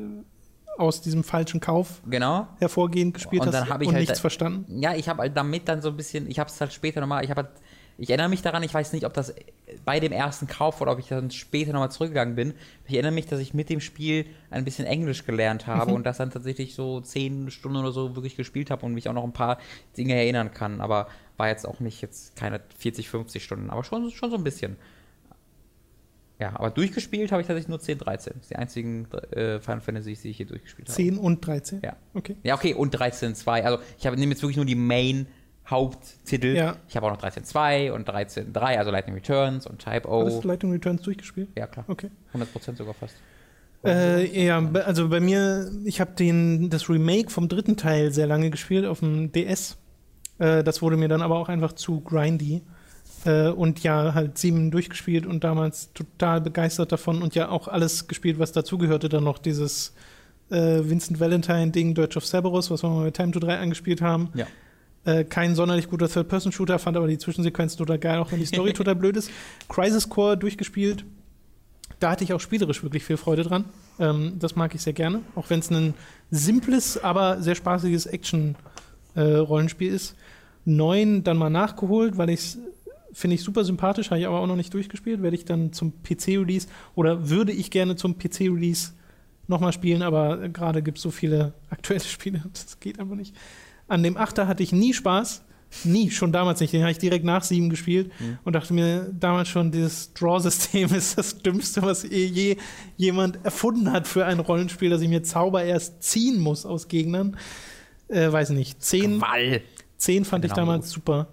aus diesem falschen Kauf Genau. hervorgehend gespielt Und dann hast hab ich und halt nichts verstanden. Ja, ich habe halt damit dann so ein bisschen, ich habe es halt später nochmal, ich habe halt, ich erinnere mich daran, ich weiß nicht, ob das bei dem ersten Kauf oder ob ich dann später nochmal zurückgegangen bin. Ich erinnere mich, dass ich mit dem Spiel ein bisschen Englisch gelernt habe Mhm. und das dann tatsächlich so zehn Stunden oder so wirklich gespielt habe und mich auch noch ein paar Dinge erinnern kann. Aber war jetzt auch nicht jetzt keine 40, 50 Stunden, aber schon, schon so ein bisschen. Ja, aber durchgespielt habe ich tatsächlich nur 10, 13. Das sind die einzigen äh, Final Fantasies, die ich hier durchgespielt habe. 10 und 13. Ja. Okay. Ja, okay, und 13.2. Also ich habe nehme jetzt wirklich nur die Main-Haupttitel. Ja. Ich habe auch noch 13.2 und 13.3, also Lightning Returns und Type O. Hattest du Lightning Returns durchgespielt? Ja, klar. Okay. 100% sogar fast. Äh, ja, also bei mir, ich habe den das Remake vom dritten Teil sehr lange gespielt auf dem DS. Äh, das wurde mir dann aber auch einfach zu grindy. Äh, und ja, halt sieben durchgespielt und damals total begeistert davon und ja auch alles gespielt, was dazugehörte. Dann noch dieses äh, Vincent Valentine-Ding, Dirge of Cerberus, was wir mal mit Time to 3 angespielt haben. Ja. Äh, kein sonderlich guter Third-Person-Shooter, fand aber die Zwischensequenz total geil, auch wenn die Story total blöd ist. Crisis Core durchgespielt. Da hatte ich auch spielerisch wirklich viel Freude dran. Ähm, das mag ich sehr gerne, auch wenn es ein simples, aber sehr spaßiges Action-Rollenspiel ist. Neun dann mal nachgeholt, weil ich es finde ich super sympathisch, habe ich aber auch noch nicht durchgespielt. Werde ich dann zum PC-Release oder würde ich gerne zum PC-Release nochmal spielen, aber gerade gibt es so viele aktuelle Spiele, das geht einfach nicht. An dem Achter hatte ich nie Spaß. Nie, schon damals nicht. Den habe ich direkt nach sieben gespielt Mhm. und dachte mir damals schon, dieses Draw-System ist das Dümmste, was je jemand erfunden hat für ein Rollenspiel, dass ich mir Zauber erst ziehen muss aus Gegnern. Äh, weiß nicht. Zehn, Wall. zehn fand ich Genau. damals super.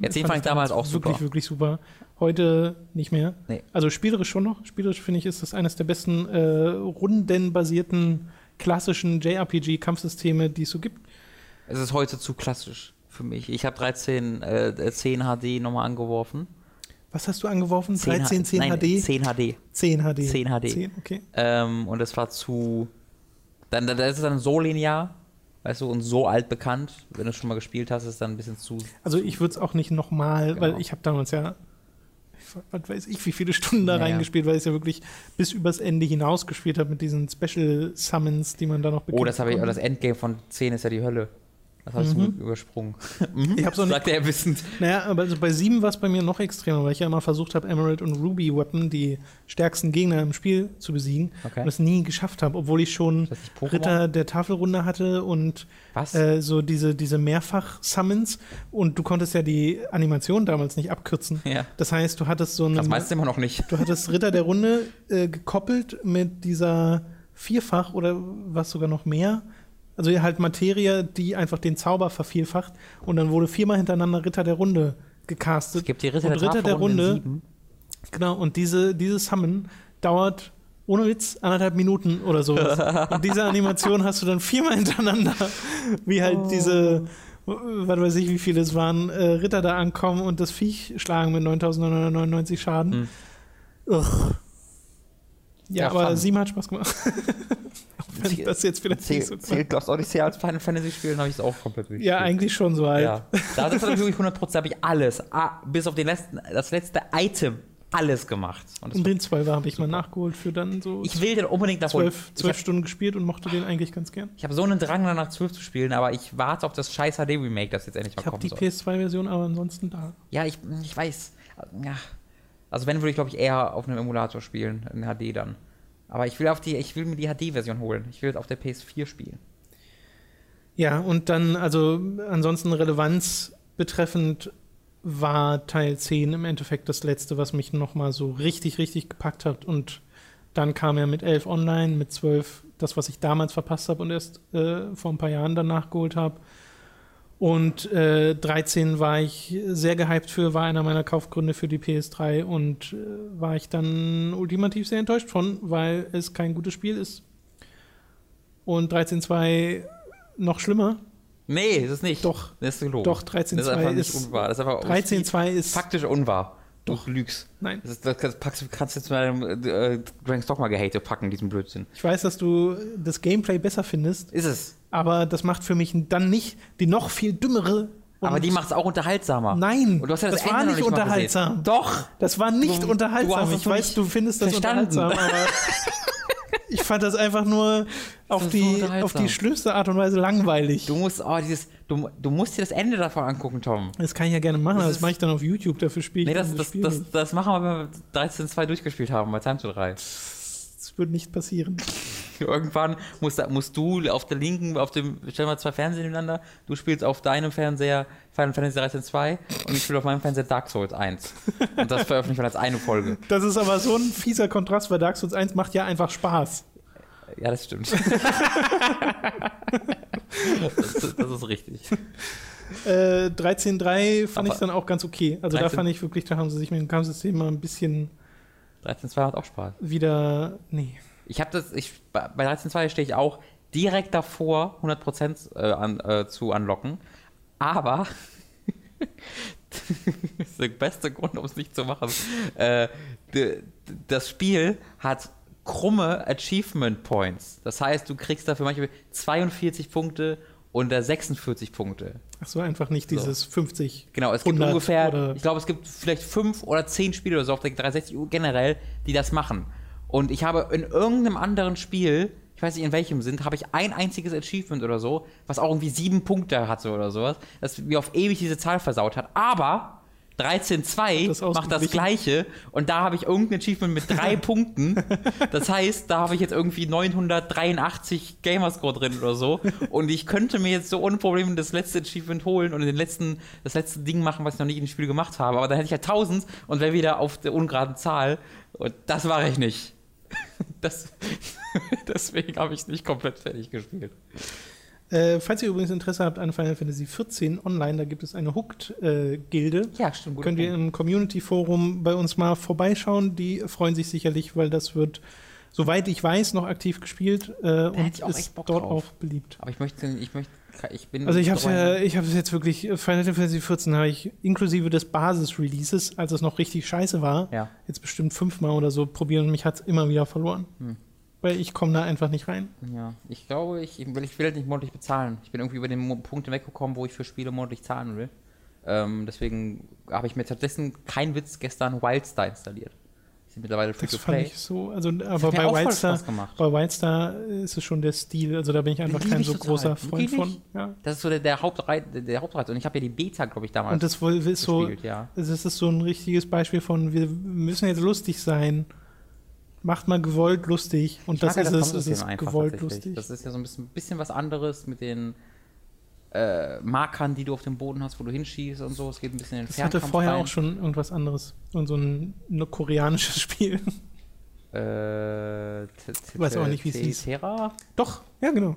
Ja, 10 fand ich damals auch super. Wirklich, wirklich super. Heute nicht mehr. Nee. Also spielerisch schon noch. Spielerisch finde ich, ist das eines der besten äh, rundenbasierten klassischen JRPG-Kampfsysteme, die es so gibt. Es ist heute zu klassisch für mich. Ich habe 13, äh, 10 HD nochmal angeworfen. Was hast du angeworfen? 10 13, 10 Nein, HD? 10 HD. 10 HD. 10 HD. 10, okay. Ähm, und es war zu. Dann, dann ist es dann so linear, weißt du, und so altbekannt. Wenn du es schon mal gespielt hast, ist es dann ein bisschen zu. Also ich würde es auch nicht nochmal, weil Genau. ich habe damals ja was weiß ich, wie viele Stunden da Ja, reingespielt, weil ich es ja wirklich bis übers Ende hinaus gespielt habe mit diesen Special Summons, die man da noch Oh, das habe ich, das Endgame von 10 ist ja die Hölle. Das habe ich Mhm. übersprungen. Ich hab's auch nicht- Sagt er wissend. Naja, aber also bei 7 war es bei mir noch extremer, weil ich ja immer versucht habe, Emerald und Ruby Weapon, die stärksten Gegner im Spiel, zu besiegen Okay. und es nie geschafft habe, obwohl ich schon das? Ritter der Tafelrunde hatte und äh, so diese, diese Mehrfach-Summons und du konntest ja die Animation damals nicht abkürzen. ja. Das heißt, du hattest so eine. Das meinst du immer noch nicht. Du hattest Ritter der Runde äh, gekoppelt mit dieser Vierfach oder was sogar noch mehr. Also halt Materie, die einfach den Zauber vervielfacht. Und dann wurde viermal hintereinander Ritter der Runde gecastet. Es gibt die Ritter und der Ritter der Runde, genau, und diese, diese Summon dauert ohne Witz anderthalb Minuten oder sowas. und diese Animation hast du dann viermal hintereinander, wie halt diese, was weiß ich, wie viele es waren, äh, Ritter da ankommen und das Viech schlagen mit 9999 Schaden. Hm. Ugh. Ja, Ja, aber fun. sieben hat Spaß gemacht. Auch wenn das jetzt vielleicht nicht so Zählt, zählt Lost Odyssey als Final Fantasy Spiel, dann habe ich es auch komplett durchgespielt. Ja, eigentlich schon so halt. Ja. Da das habe ich wirklich 100%, habe ich alles, ah, bis auf den letzten, das letzte Item, alles gemacht. Und Und den 12 habe ich mal nachgeholt für dann so ich will den unbedingt nachholen. zwölf, Ich zwölf habe Stunden gespielt und mochte den eigentlich ganz gern. hab so einen Drang danach 12 zu spielen, aber ich warte auf das scheiß HD-Remake, das jetzt endlich mal Ich habe kommen die soll. PS2-Version aber ansonsten da. Ja, ich, ich weiß. Ja. Also wenn würde ich glaube ich eher auf einem Emulator spielen, in HD dann. Aber ich will auf die, ich will mir die HD-Version holen. Ich will es auf der PS4 spielen. Ja, und dann, also ansonsten Relevanz betreffend war Teil 10 im Endeffekt das letzte, was mich nochmal so richtig, richtig gepackt hat. Und dann kam er mit 11 online, mit 12 das, was ich damals verpasst habe und erst äh, vor ein paar Jahren dann nachgeholt habe. Und äh, 13 war ich sehr gehypt für, war einer meiner Kaufgründe für die PS3 und äh, war ich dann ultimativ sehr enttäuscht von, weil es kein gutes Spiel ist. Und 13.2 noch schlimmer. Nee, ist es nicht. Doch. Das ist gelogen. Doch, Das ist einfach 13.2 nicht ist. unwahr. Das ist einfach 13.2 ist. faktisch unwahr. Du lügst. Nein. Das, das kannst, packst- kannst du zu deinem äh, Dragon's Dogma Gehate packen, diesen Blödsinn. Ich weiß, dass du das Gameplay besser findest, Ist es. aber das macht für mich dann nicht die noch viel dümmere. Aber die macht es auch unterhaltsamer. Nein, Und du hast ja das, das war nicht mal gesehen. unterhaltsam. Doch. Das war nicht Du- unterhaltsam. du ich weiß, nicht du findest das verstanden. unterhaltsam, aber ich fand das einfach nur auf, so die, unterhaltsam. auf die schlimmste Art und Weise langweilig. Du musst, oh, dieses, du, du musst dir das Ende davon angucken, Tom. das kann ich ja gerne machen, Das aber das mache ich dann auf YouTube, dafür spiele ich Nee, dann das, das, Spiel das, das machen wir, wenn wir 13.2 durchgespielt haben bei Time to 3. Das wird nicht passieren. Irgendwann musst, da- musst du auf der linken, auf dem, stellen wir zwei Fernseher nebeneinander, du spielst auf deinem Fernseher Final Fantasy 13 2 und ich spiele auf meinem Fernseher Dark Souls 1. Und das veröffentlichen wir als eine Folge. Das ist aber so ein fieser Kontrast, weil Dark Souls 1 macht ja einfach Spaß. Ja, das stimmt. das, das ist richtig. Äh, 13.3 fand ich dann auch ganz okay. Also da 13 fand ich wirklich, da haben sie sich mit dem Kampfsystem mal ein bisschen 13.2 hat auch Spaß. wieder. Nee. Ich habe das, ich, bei bei 13.2 stehe ich auch direkt davor, 100% äh, an, äh, zu unlocken. Aber das ist der beste Grund, um es nicht zu machen. Äh, das Spiel hat krumme Achievement Points. Das heißt, du kriegst dafür manchmal 42 Punkte oder 46 Punkte. Ach so, einfach nicht dieses 50. Genau, es gibt 100 ungefähr, ich glaube, es gibt vielleicht fünf oder zehn Spiele oder so auf der 360 generell, die das machen. Und ich habe in irgendeinem anderen Spiel, ich weiß nicht in welchem sind, habe ich ein einziges Achievement oder so, was auch irgendwie sieben Punkte hatte oder sowas, das mir auf ewig diese Zahl versaut hat. Aber 13.2 Das macht das gleiche und da habe ich irgendein Achievement mit drei Punkten. Das heißt, da habe ich jetzt irgendwie 983 Gamerscore drin oder so und ich könnte mir jetzt so ohne Probleme das letzte Achievement holen und den letzten, das letzte Ding machen, was ich noch nicht im Spiel gemacht habe. Aber dann hätte ich ja 1000 und wäre wieder auf der ungeraden Zahl und das mache ich nicht. Das, deswegen habe ich es nicht komplett fertig gespielt. Äh, falls ihr übrigens Interesse habt an Final Fantasy 14 online, da gibt es eine Hooked-Gilde. Ja, stimmt. Könnt ihr im Community-Forum bei uns mal vorbeischauen. Die freuen sich sicherlich, weil das wird, soweit ich weiß, noch aktiv gespielt äh, und ist dort drauf. auch beliebt. Aber ich möchte, ich möchte, ich bin. Also ich habe ja, ich habe es jetzt wirklich Final Fantasy 14 habe ich inklusive des Basis-Releases, als es noch richtig scheiße war, Ja. jetzt bestimmt fünfmal oder so probiert und mich hat es immer wieder verloren, Hm. weil ich komme da einfach nicht rein. Ja, ich glaube, ich, ich will, ich will halt nicht monatlich bezahlen. Ich bin irgendwie über den Punkt hinweggekommen, wo ich für Spiele monatlich zahlen will. Ähm, deswegen habe ich mir stattdessen kein Witz gestern Wildstar installiert. Sind mittlerweile free Das to fand play. ich so, also aber bei Wildstar, bei Wildstar ist es schon der Stil, also da bin ich einfach Lieb kein ich so total. großer Freund von. Ja. Das ist so der, der, Hauptreiz, der Hauptreiz. Und ich habe ja die Beta, glaube ich, damals Und das ist so, ja. das ist so ein richtiges Beispiel von, wir müssen jetzt lustig sein. Macht mal gewollt lustig. Und Ich das ja ist es, es Kampfsystem ist einfach gewollt lustig. Das ist ja so ein bisschen, bisschen was anderes mit den äh, Markern, die du auf dem Boden hast, wo du hinschießt und so. Es geht ein bisschen in den Das hatte vorher rein. auch schon irgendwas anderes. Und so ein, ein koreanisches Spiel. Äh, T- weiß auch nicht, wie es hieß. Terra? Doch, ja, genau.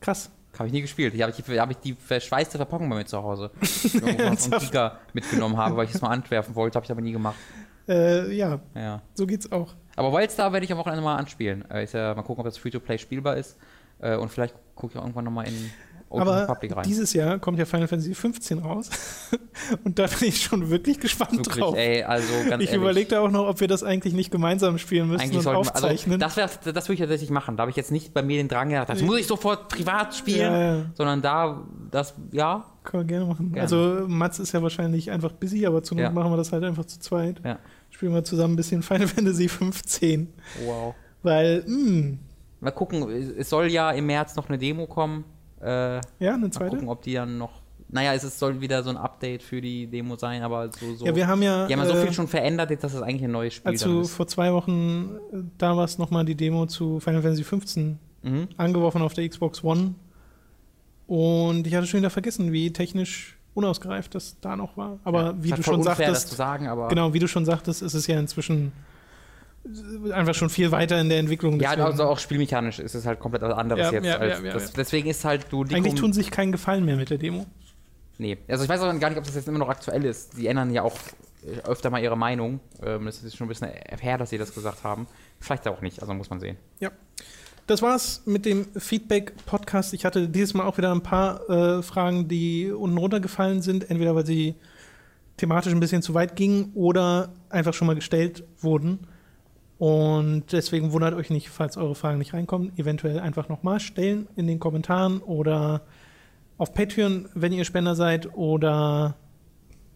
Krass. Habe ich nie gespielt. Hier habe ich, hab ich die verschweißte Verpackung bei mir zu Hause. Ernsthaft? Giga mitgenommen habe, weil ich es mal antwerfen wollte. Habe ich aber nie gemacht. Äh, ja, Ja. so geht's auch. Aber Wildstar werde ich am Wochenende mal anspielen. Äh, ist ja, mal gucken, ob das Free-to-Play spielbar ist. Äh, und vielleicht gucke ich auch irgendwann nochmal in Open Aber Public rein. dieses Jahr kommt ja Final Fantasy 15 raus. Und da bin ich schon wirklich gespannt Wirklich, drauf. ey, also ganz ich überlegte auch noch, ob wir das eigentlich nicht gemeinsam spielen müssen Eigentlich und wir, also aufzeichnen. das, wär, das würde ich tatsächlich machen. Da habe ich jetzt nicht bei mir den Drang gedacht, das muss ich sofort privat spielen, Ja, ja. sondern da, das, ja, Können wir gerne machen. Gerne. Also Mats ist ja wahrscheinlich einfach busy, aber Not Ja. machen wir das halt einfach zu zweit. Ja. Spielen wir zusammen ein bisschen Final Fantasy 15. wow. Weil, mh, Mal gucken, es soll ja im März noch eine Demo kommen. Äh, ja, eine mal zweite. gucken, ob die dann noch. Naja, es ist- soll wieder so ein Update für die Demo sein, aber so. so Ja, wir haben ja, die haben ja so äh, viel schon verändert, jetzt, dass es eigentlich ein neues Spiel als du ist. vor zwei Wochen äh, da warst, nochmal die Demo zu Final Fantasy 15 Mhm. angeworfen auf der Xbox One. Und ich hatte schon wieder vergessen, wie technisch unausgereift das da noch war. Aber Ja, wie du schon unfair, das sagtest, zu sagen, aber. genau, wie du schon sagtest, ist es ja inzwischen einfach schon viel weiter in der Entwicklung. Ja, also auch spielmechanisch ist es halt komplett was anderes Ja, jetzt. ja, als ja, ja, das. Deswegen ist halt du die Eigentlich tun sie sich keinen Gefallen mehr mit der Demo. Nee, also ich weiß auch gar nicht, ob das jetzt immer noch aktuell ist. Die ändern ja auch äh, öfter mal ihre Meinung. Ähm, das ist schon ein bisschen her, dass sie das gesagt haben. Vielleicht auch nicht, also muss man sehen. Ja. Das war's mit dem Feedback-Podcast. Ich hatte dieses Mal auch wieder ein paar äh, Fragen, die unten runtergefallen sind, entweder weil sie thematisch ein bisschen zu weit gingen oder einfach schon mal gestellt wurden. Und deswegen wundert euch nicht, falls eure Fragen nicht reinkommen. Eventuell einfach nochmal stellen in den Kommentaren oder auf Patreon, wenn ihr Spender seid, oder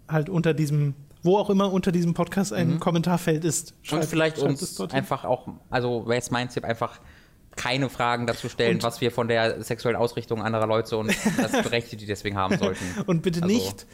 halt unter diesem, wo auch immer unter diesem Podcast ein Mhm. Kommentarfeld ist. Und Schreibt- vielleicht schreibt uns einfach auch, also wäre jetzt mein Tipp, einfach keine Fragen dazu stellen, Und- was wir von der sexuellen Ausrichtung anderer Leute und das Berechtigte, die deswegen haben sollten. Und bitte Also, nicht,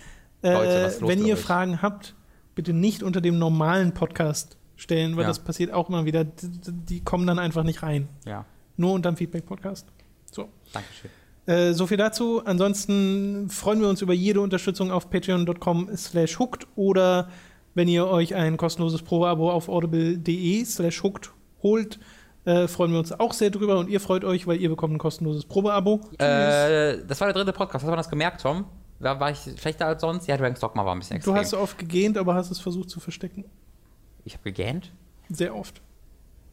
Leute, äh, wenn ihr euch? Fragen habt, bitte nicht unter dem normalen Podcast stellen, weil Ja. das passiert auch immer wieder. Die kommen dann einfach nicht rein. Ja, Nur unter dem Feedback-Podcast. So. Dankeschön. Äh, so viel dazu. Ansonsten freuen wir uns über jede Unterstützung auf patreon.com slash hooked oder wenn ihr euch ein kostenloses Probeabo auf audible.de slash hooked holt, äh, freuen wir uns auch sehr drüber und ihr freut euch, weil ihr bekommt ein kostenloses Probeabo. Äh, das war der dritte Podcast. Hast du das gemerkt, Tom? War, war ich schlechter als sonst? Ja, Dragon's Dogma war ein bisschen Du extrem. hast oft gegähnt, aber hast es versucht zu verstecken. Ich habe gegähnt? Sehr oft.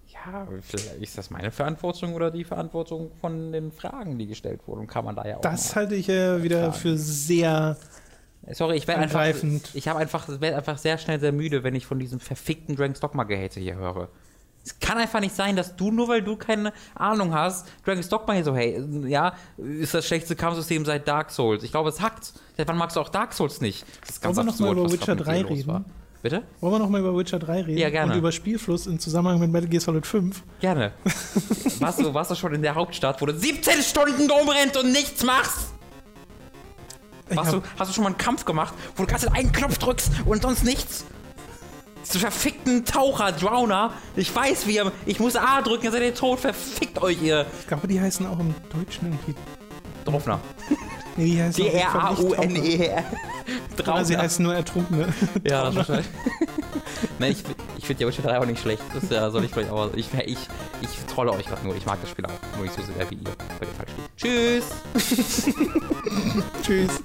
Ja, vielleicht ist das meine Verantwortung oder die Verantwortung von den Fragen, die gestellt wurden. Kann man da ja auch. Das halte ich äh, wieder Fragen. für sehr. Sorry, ich werde einfach. angreifend. Ich habe einfach, werde einfach sehr schnell sehr müde, wenn ich von diesem verfickten Dragon's Dogma Gehate hier höre. Es kann einfach nicht sein, dass du nur weil du keine Ahnung hast, Dragon's Dogma hier so, hey, ja, ist das schlechteste Kampfsystem seit Dark Souls. Ich glaube, es hackt. Seit wann magst du auch Dark Souls nicht? Das ist ganz Wollen wir noch mal absurd, über Witcher gerade mit 3 dir los war. Bitte? Wollen wir noch mal über Witcher 3 reden? Ja, gerne. Und über Spielfluss im Zusammenhang mit Metal Gear Solid 5. Gerne. warst, du, warst du schon in der Hauptstadt, wo du 17 Stunden rumrennst und nichts machst? Hast du, hast du schon mal einen Kampf gemacht, wo du ganz einen Knopf drückst und sonst nichts? Diese verfickten Taucher, Drowner. Ich weiß, wie ihr. Ich muss A drücken, ihr seid ihr tot. Verfickt euch, ihr Ich glaube, die heißen auch im Deutschen irgendwie. Drofner. Nee, die Taucher. D-R-A-U-N-E-R. Oder sie heißen nur Ertrunkene. E Ja, das wahrscheinlich. Nein, ich, ich finde ja Witcher 3 auch nicht schlecht. Das ja, soll ich vielleicht auch. Ich, ich, ich trolle euch gerade nur. Ich mag das Spiel auch. Nur nicht so sehr wie ihr. Bei dem Fall Tschüss! Tschüss.